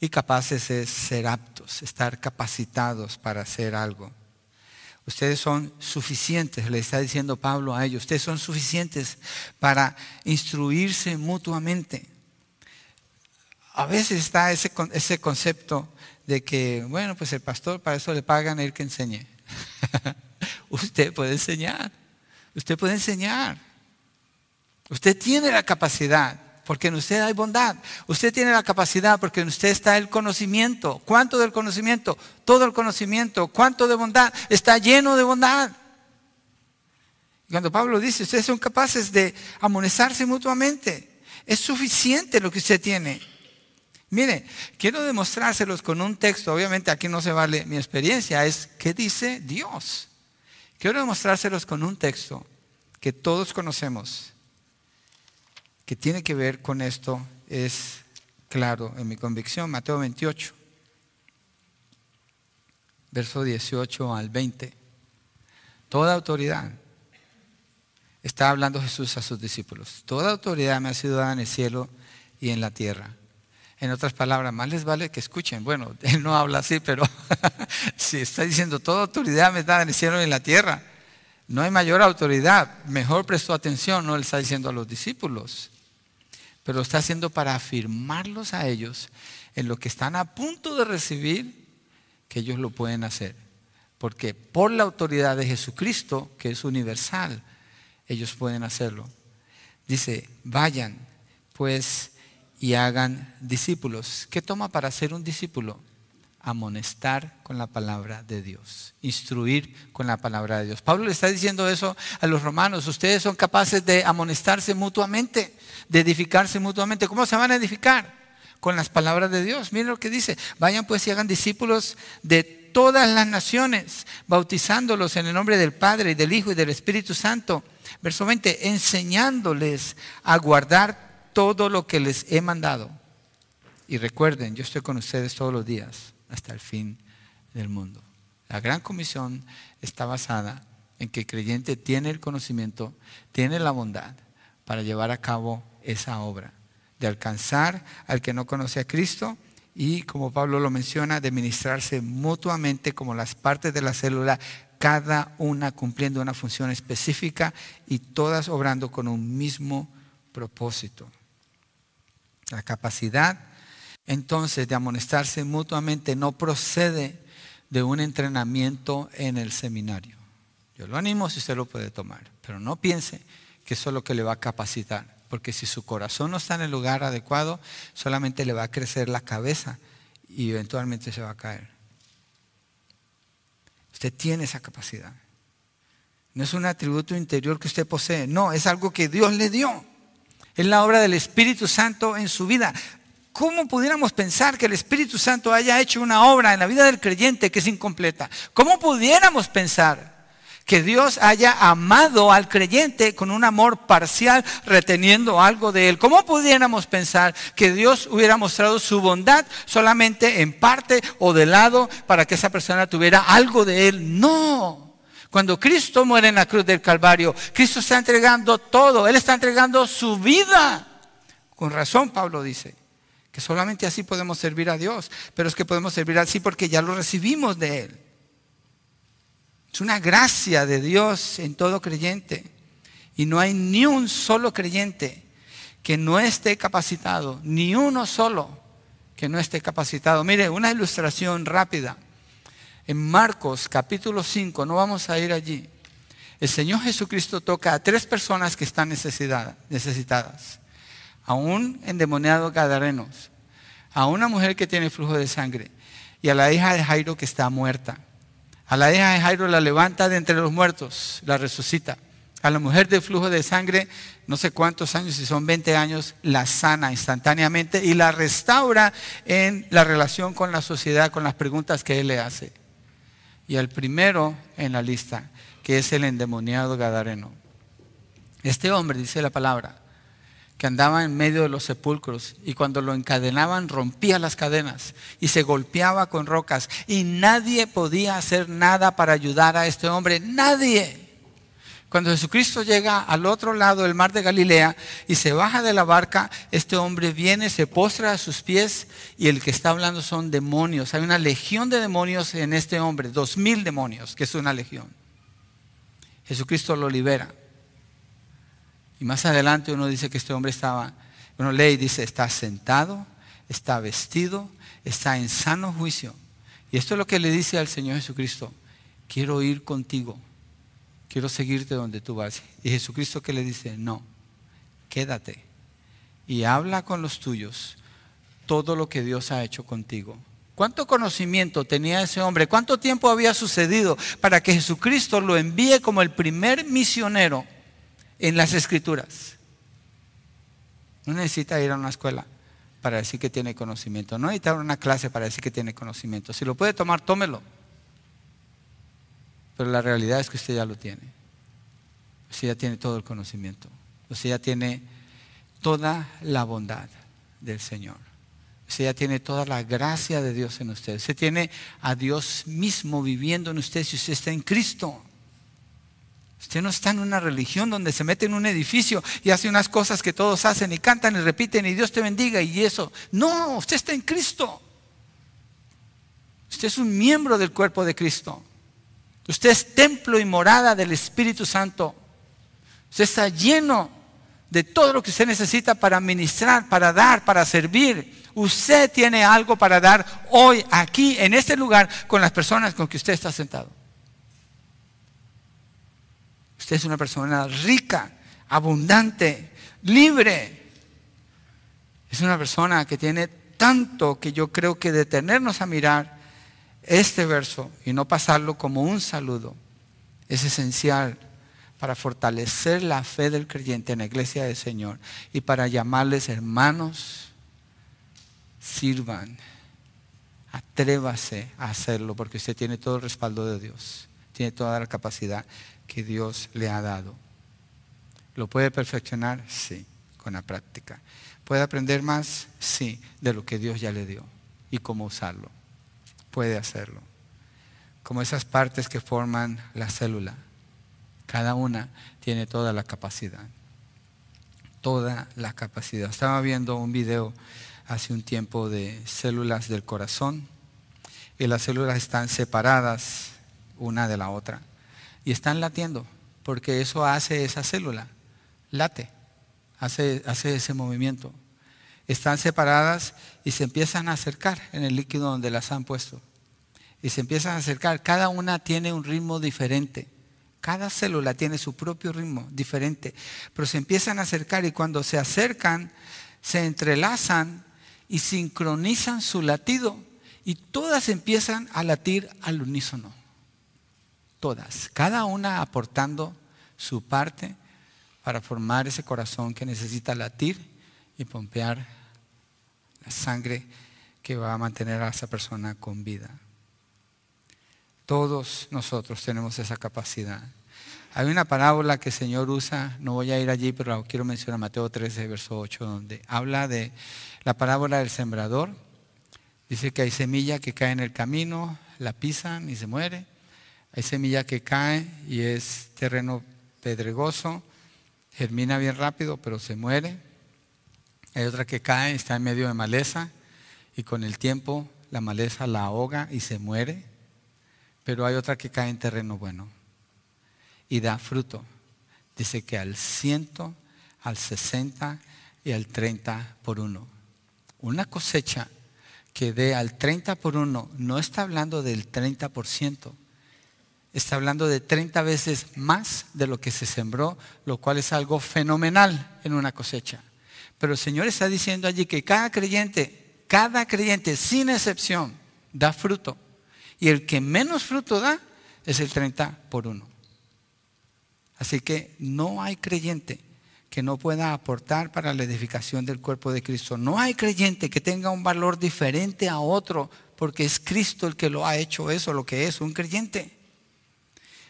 Y capaces es ser aptos, estar capacitados para hacer algo. Ustedes son suficientes, le está diciendo Pablo a ellos, ustedes son suficientes para instruirse mutuamente. a veces está ese, ese concepto de que, bueno, pues el pastor para eso le pagan él que enseñe. usted puede enseñar, usted puede enseñar. Usted tiene la capacidad, porque en usted hay bondad. Usted tiene la capacidad porque en usted está el conocimiento. ¿Cuánto del conocimiento? Todo el conocimiento. ¿Cuánto de bondad? Está lleno de bondad. Cuando Pablo dice, ustedes son capaces de amonizarse mutuamente. Es suficiente lo que usted tiene. Mire, quiero demostrárselos con un texto. Obviamente aquí no se vale mi experiencia, es qué dice Dios. Quiero demostrárselos con un texto que todos conocemos, que tiene que ver con esto, es claro en mi convicción, Mateo 28, verso 18 al 20. Toda autoridad, está hablando Jesús a sus discípulos, toda autoridad me ha sido dada en el cielo y en la tierra. En otras palabras, más les vale que escuchen. Bueno, él no habla así, pero si está diciendo toda autoridad me da en el cielo y en la tierra. No hay mayor autoridad. Mejor prestó atención, no le está diciendo a los discípulos. Pero lo está haciendo para afirmarlos a ellos en lo que están a punto de recibir, que ellos lo pueden hacer. Porque por la autoridad de Jesucristo, que es universal, ellos pueden hacerlo. Dice, vayan, pues y hagan discípulos. ¿Qué toma para ser un discípulo? Amonestar con la palabra de Dios, instruir con la palabra de Dios. Pablo le está diciendo eso a los romanos. Ustedes son capaces de amonestarse mutuamente, de edificarse mutuamente. ¿Cómo se van a edificar? Con las palabras de Dios. Miren lo que dice. Vayan pues y hagan discípulos de todas las naciones, bautizándolos en el nombre del Padre y del Hijo y del Espíritu Santo. Verso 20, enseñándoles a guardar todo lo que les he mandado. Y recuerden, yo estoy con ustedes todos los días hasta el fin del mundo. La gran comisión está basada en que el creyente tiene el conocimiento, tiene la bondad para llevar a cabo esa obra, de alcanzar al que no conoce a Cristo y, como Pablo lo menciona, de ministrarse mutuamente como las partes de la célula, cada una cumpliendo una función específica y todas obrando con un mismo propósito. La capacidad entonces de amonestarse mutuamente no procede de un entrenamiento en el seminario. Yo lo animo si usted lo puede tomar, pero no piense que eso es lo que le va a capacitar, porque si su corazón no está en el lugar adecuado, solamente le va a crecer la cabeza y eventualmente se va a caer. Usted tiene esa capacidad. No es un atributo interior que usted posee, no, es algo que Dios le dio. Es la obra del Espíritu Santo en su vida. ¿Cómo pudiéramos pensar que el Espíritu Santo haya hecho una obra en la vida del creyente que es incompleta? ¿Cómo pudiéramos pensar que Dios haya amado al creyente con un amor parcial, reteniendo algo de él? ¿Cómo pudiéramos pensar que Dios hubiera mostrado su bondad solamente en parte o de lado para que esa persona tuviera algo de él? No. Cuando Cristo muere en la cruz del Calvario, Cristo está entregando todo, Él está entregando su vida. Con razón Pablo dice que solamente así podemos servir a Dios, pero es que podemos servir así porque ya lo recibimos de Él. Es una gracia de Dios en todo creyente. Y no hay ni un solo creyente que no esté capacitado, ni uno solo que no esté capacitado. Mire, una ilustración rápida en Marcos capítulo 5, no vamos a ir allí, el Señor Jesucristo toca a tres personas que están necesitadas. A un endemoniado gadarenos, a una mujer que tiene flujo de sangre y a la hija de Jairo que está muerta. A la hija de Jairo la levanta de entre los muertos, la resucita. A la mujer de flujo de sangre, no sé cuántos años, si son 20 años, la sana instantáneamente y la restaura en la relación con la sociedad, con las preguntas que él le hace y al primero en la lista, que es el endemoniado Gadareno. Este hombre, dice la palabra, que andaba en medio de los sepulcros y cuando lo encadenaban rompía las cadenas y se golpeaba con rocas y nadie podía hacer nada para ayudar a este hombre, nadie. Cuando Jesucristo llega al otro lado del mar de Galilea y se baja de la barca, este hombre viene, se postra a sus pies y el que está hablando son demonios. Hay una legión de demonios en este hombre, dos mil demonios, que es una legión. Jesucristo lo libera. Y más adelante uno dice que este hombre estaba, uno lee y dice, está sentado está vestido, está en sano juicio. Y esto es lo que le dice al Señor Jesucristo, quiero ir contigo, quiero seguirte donde tú vas. Y Jesucristo que le dice, no, quédate y habla con los tuyos todo lo que Dios ha hecho contigo. ¿Cuánto conocimiento tenía ese hombre? ¿Cuánto tiempo había sucedido para que Jesucristo lo envíe como el primer misionero en las escrituras? No necesita ir a una escuela para decir que tiene conocimiento. No necesita una clase para decir que tiene conocimiento. Si lo puede tomar, tómelo. Pero la realidad es que usted ya lo tiene. Usted ya tiene todo el conocimiento. Usted ya tiene toda la bondad del Señor. Usted ya tiene toda la gracia de Dios en usted. Usted tiene a Dios mismo viviendo en usted si usted está en Cristo. Usted no está en una religión donde se mete en un edificio y hace unas cosas que todos hacen y cantan y repiten y Dios te bendiga y eso. No, usted está en Cristo. Usted es un miembro del cuerpo de Cristo. Usted es templo y morada del Espíritu Santo. Usted está lleno de todo lo que usted necesita para ministrar, para dar, para servir. Usted tiene algo para dar hoy, aquí, en este lugar, con las personas con que usted está sentado. Usted es una persona rica, abundante, libre. Es una persona que tiene tanto que yo creo que detenernos a mirar este verso y no pasarlo como un saludo es esencial para fortalecer la fe del creyente en la iglesia del Señor y para llamarles hermanos sirvan, atrévase a hacerlo porque usted tiene todo el respaldo de Dios, tiene toda la capacidad que Dios le ha dado. ¿Lo puede perfeccionar? Sí, con la práctica. ¿Puede aprender más? Sí, de lo que Dios ya le dio y cómo usarlo. Puede hacerlo. Como esas partes que forman la célula. Cada una tiene toda la capacidad. Toda la capacidad. Estaba viendo un video hace un tiempo de células del corazón y las células están separadas una de la otra y están latiendo porque eso hace esa célula, late, hace, hace ese movimiento. Están separadas y se empiezan a acercar en el líquido donde las han puesto. Y se empiezan a acercar. Cada una tiene un ritmo diferente. Cada célula tiene su propio ritmo diferente. Pero se empiezan a acercar y cuando se acercan, se entrelazan y sincronizan su latido y todas empiezan a latir al unísono. Todas, cada una aportando su parte para formar ese corazón que necesita latir y pompear la sangre que va a mantener a esa persona con vida. Todos nosotros tenemos esa capacidad. Hay una parábola que el Señor usa, no voy a ir allí, pero quiero mencionar Mateo 13, verso 8, donde habla de la parábola del sembrador. Dice que hay semilla que cae en el camino, la pisan y se muere. Hay semilla que cae y es terreno pedregoso, germina bien rápido, pero se muere. Hay otra que cae, está en medio de maleza y con el tiempo la maleza la ahoga y se muere. Pero hay otra que cae en terreno bueno y da fruto. Dice que al ciento, al sesenta y al treinta por uno. Una cosecha que dé al treinta por uno no está hablando del treinta por ciento. Está hablando de 30 veces más de lo que se sembró, lo cual es algo fenomenal en una cosecha. Pero el Señor está diciendo allí que cada creyente, cada creyente, sin excepción, da fruto. Y el que menos fruto da es el 30 por uno. Así que no hay creyente que no pueda aportar para la edificación del cuerpo de Cristo. No hay creyente que tenga un valor diferente a otro porque es Cristo el que lo ha hecho eso, lo que es un creyente.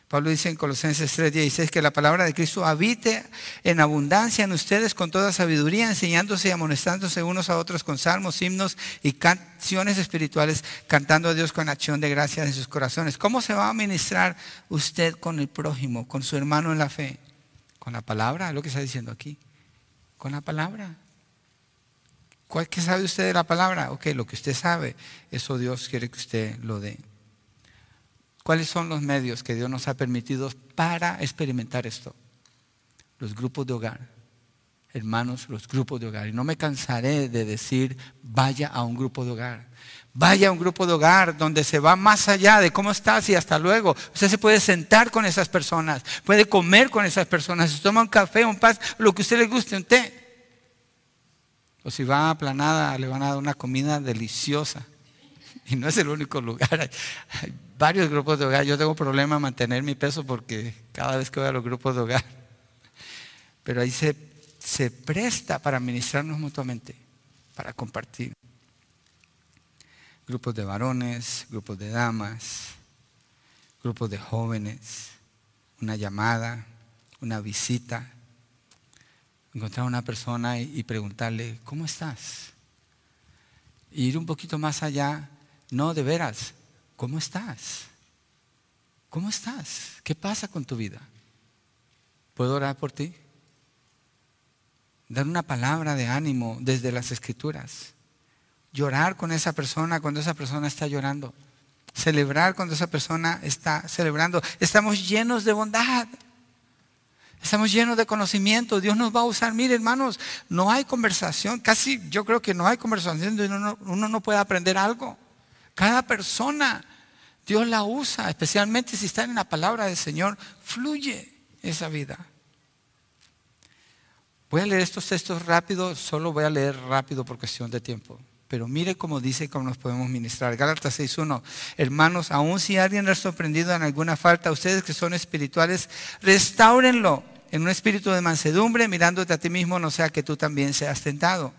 Pablo dice en Colosenses 3:16 que la palabra de Cristo habite en abundancia en ustedes con toda sabiduría, enseñándose y amonestándose unos a otros con salmos, himnos y canciones espirituales, cantando a Dios con acción de gracias en sus corazones. ¿Cómo se va a ministrar usted con el prójimo, con su hermano en la fe? Con la palabra, lo que está diciendo aquí. Con la palabra. ¿Cuál que sabe usted de la palabra? Ok, lo que usted sabe, eso Dios quiere que usted lo dé. ¿Cuáles son los medios que Dios nos ha permitido para experimentar esto? Los grupos de hogar, hermanos, los grupos de hogar. Y no me cansaré de decir, vaya a un grupo de hogar. Vaya a un grupo de hogar donde se va más allá de cómo estás y hasta luego. Usted se puede sentar con esas personas, puede comer con esas personas, se toma un café, un paz, lo que a usted le guste, un té. O si va aplanada, le van a dar una comida deliciosa. Y no es el único lugar. Varios grupos de hogar. Yo tengo problema en mantener mi peso porque cada vez que voy a los grupos de hogar. Pero ahí se, se presta para ministrarnos mutuamente, para compartir. Grupos de varones, grupos de damas, grupos de jóvenes, una llamada, una visita. Encontrar a una persona y preguntarle, ¿cómo estás? ir un poquito más allá no, de veras, ¿cómo estás? ¿Cómo estás? ¿Qué pasa con tu vida? ¿Puedo orar por ti? Dar una palabra de ánimo desde las escrituras. Llorar con esa persona cuando esa persona está llorando. Celebrar cuando esa persona está celebrando. Estamos llenos de bondad. Estamos llenos de conocimiento. Dios nos va a usar. Mire, hermanos, no hay conversación. Casi yo creo que no hay conversación donde uno, uno no puede aprender algo. Cada persona, Dios la usa, especialmente si está en la palabra del Señor, fluye esa vida. Voy a leer estos textos rápido, solo voy a leer rápido por cuestión de tiempo. Pero mire cómo dice cómo nos podemos ministrar. Gálatas 6.1. Hermanos, aun si alguien es sorprendido en alguna falta, ustedes que son espirituales, restáurenlo en un espíritu de mansedumbre, mirándote a ti mismo, no sea que tú también seas tentado.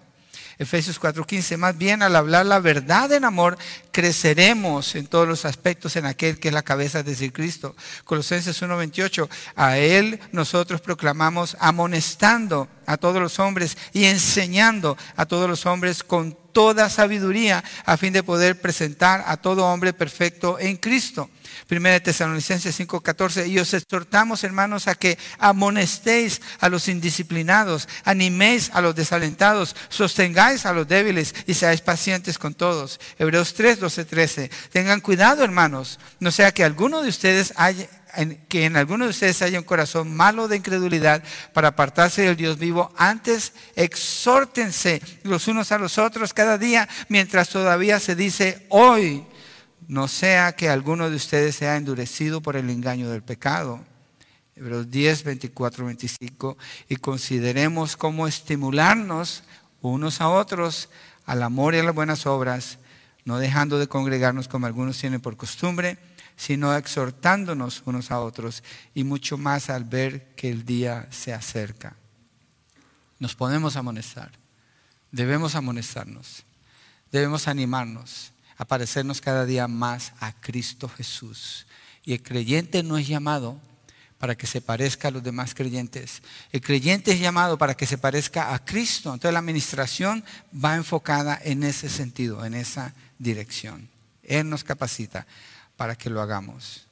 Efesios 4:15, más bien al hablar la verdad en amor, creceremos en todos los aspectos en aquel que es la cabeza, es decir, Cristo. Colosenses 1:28, a Él nosotros proclamamos amonestando a todos los hombres y enseñando a todos los hombres con toda sabiduría a fin de poder presentar a todo hombre perfecto en Cristo. Primera Tesalonicenses 5:14, y os exhortamos, hermanos, a que amonestéis a los indisciplinados, animéis a los desalentados, sostengáis a los débiles y seáis pacientes con todos. Hebreos 3, 12, 13. Tengan cuidado, hermanos, no sea que alguno de ustedes haya que en alguno de ustedes haya un corazón malo de incredulidad para apartarse del Dios vivo. Antes, exhórtense los unos a los otros cada día mientras todavía se dice hoy no sea que alguno de ustedes sea endurecido por el engaño del pecado. Hebreos 10, 24, 25. Y consideremos cómo estimularnos unos a otros al amor y a las buenas obras, no dejando de congregarnos como algunos tienen por costumbre, sino exhortándonos unos a otros y mucho más al ver que el día se acerca. Nos podemos amonestar, debemos amonestarnos, debemos animarnos a parecernos cada día más a Cristo Jesús. Y el creyente no es llamado para que se parezca a los demás creyentes. El creyente es llamado para que se parezca a Cristo. Entonces la administración va enfocada en ese sentido, en esa dirección. Él nos capacita para que lo hagamos.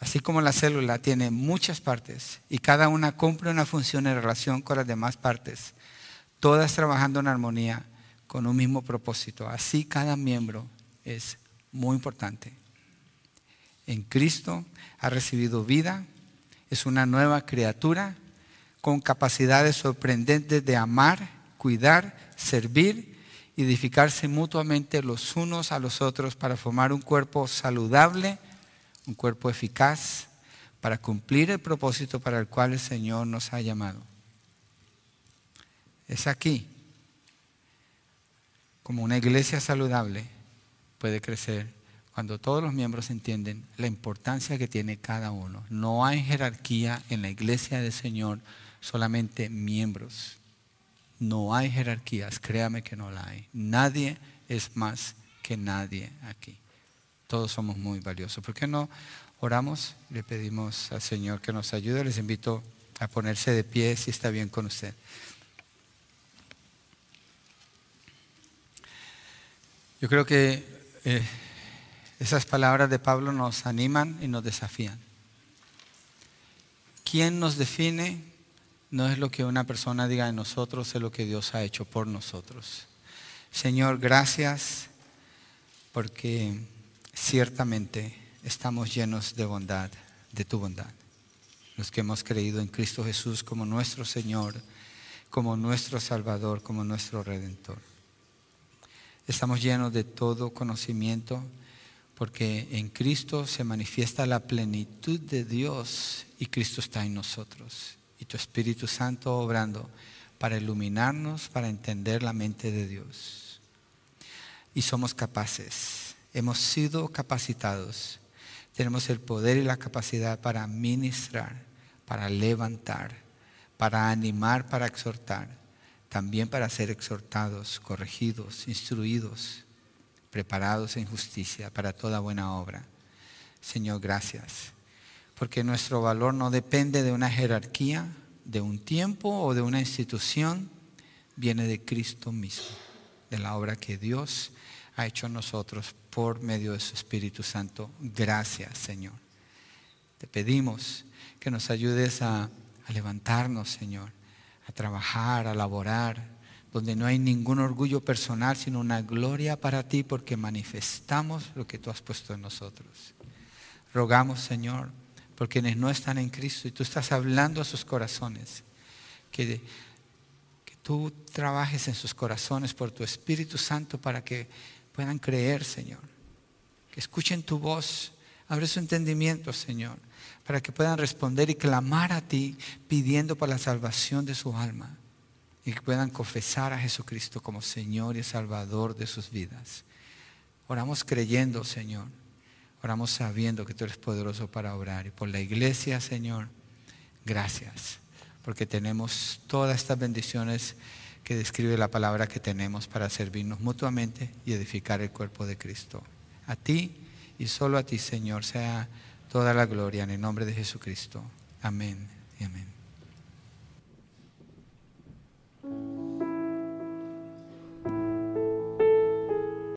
Así como la célula tiene muchas partes y cada una cumple una función en relación con las demás partes, todas trabajando en armonía, con un mismo propósito. Así cada miembro es muy importante. En Cristo ha recibido vida, es una nueva criatura con capacidades sorprendentes de amar, cuidar, servir y edificarse mutuamente los unos a los otros para formar un cuerpo saludable, un cuerpo eficaz, para cumplir el propósito para el cual el Señor nos ha llamado. Es aquí como una iglesia saludable puede crecer cuando todos los miembros entienden la importancia que tiene cada uno. No hay jerarquía en la iglesia del Señor, solamente miembros. No hay jerarquías, créame que no la hay. Nadie es más que nadie aquí. Todos somos muy valiosos. ¿Por qué no oramos? Le pedimos al Señor que nos ayude. Les invito a ponerse de pie si está bien con usted. Yo creo que eh, esas palabras de Pablo nos animan y nos desafían. ¿Quién nos define? No es lo que una persona diga de nosotros, es lo que Dios ha hecho por nosotros. Señor, gracias porque ciertamente estamos llenos de bondad, de tu bondad. Los que hemos creído en Cristo Jesús como nuestro Señor como nuestro Salvador, como nuestro Redentor. Estamos llenos de todo conocimiento porque en Cristo se manifiesta la plenitud de Dios y Cristo está en nosotros. Tu Espíritu Santo obrando para iluminarnos, para entender la mente de Dios. Y somos capaces, hemos sido capacitados, tenemos el poder y la capacidad para ministrar, para levantar, para animar, para exhortar, también para ser exhortados, corregidos, instruidos, preparados en justicia para toda buena obra. Señor, gracias, porque nuestro valor no depende de una jerarquía, de un tiempo o de una institución, viene de Cristo mismo, de la obra que Dios ha hecho en nosotros por medio de su Espíritu Santo. Gracias, Señor. Te pedimos que nos ayudes a, a levantarnos, Señor, a trabajar, a laborar, donde no hay ningún orgullo personal, sino una gloria para ti, porque manifestamos lo que tú has puesto en nosotros. Rogamos, Señor, por quienes no están en Cristo y tú estás hablando a sus corazones. Que, que tú trabajes en sus corazones por tu Espíritu Santo para que puedan creer, Señor. Que escuchen tu voz. Abre su entendimiento, Señor, para que puedan responder y clamar a ti pidiendo por la salvación de su alma y que puedan confesar a Jesucristo como Señor y Salvador de sus vidas. Oramos creyendo, Señor Oramos sabiendo que tú eres poderoso para orar. Y por la iglesia, Señor, gracias. Porque tenemos todas estas bendiciones que describe la palabra que tenemos para servirnos mutuamente y edificar el cuerpo de Cristo. A ti y solo a ti, Señor, sea toda la gloria en el nombre de Jesucristo. Amén y amén.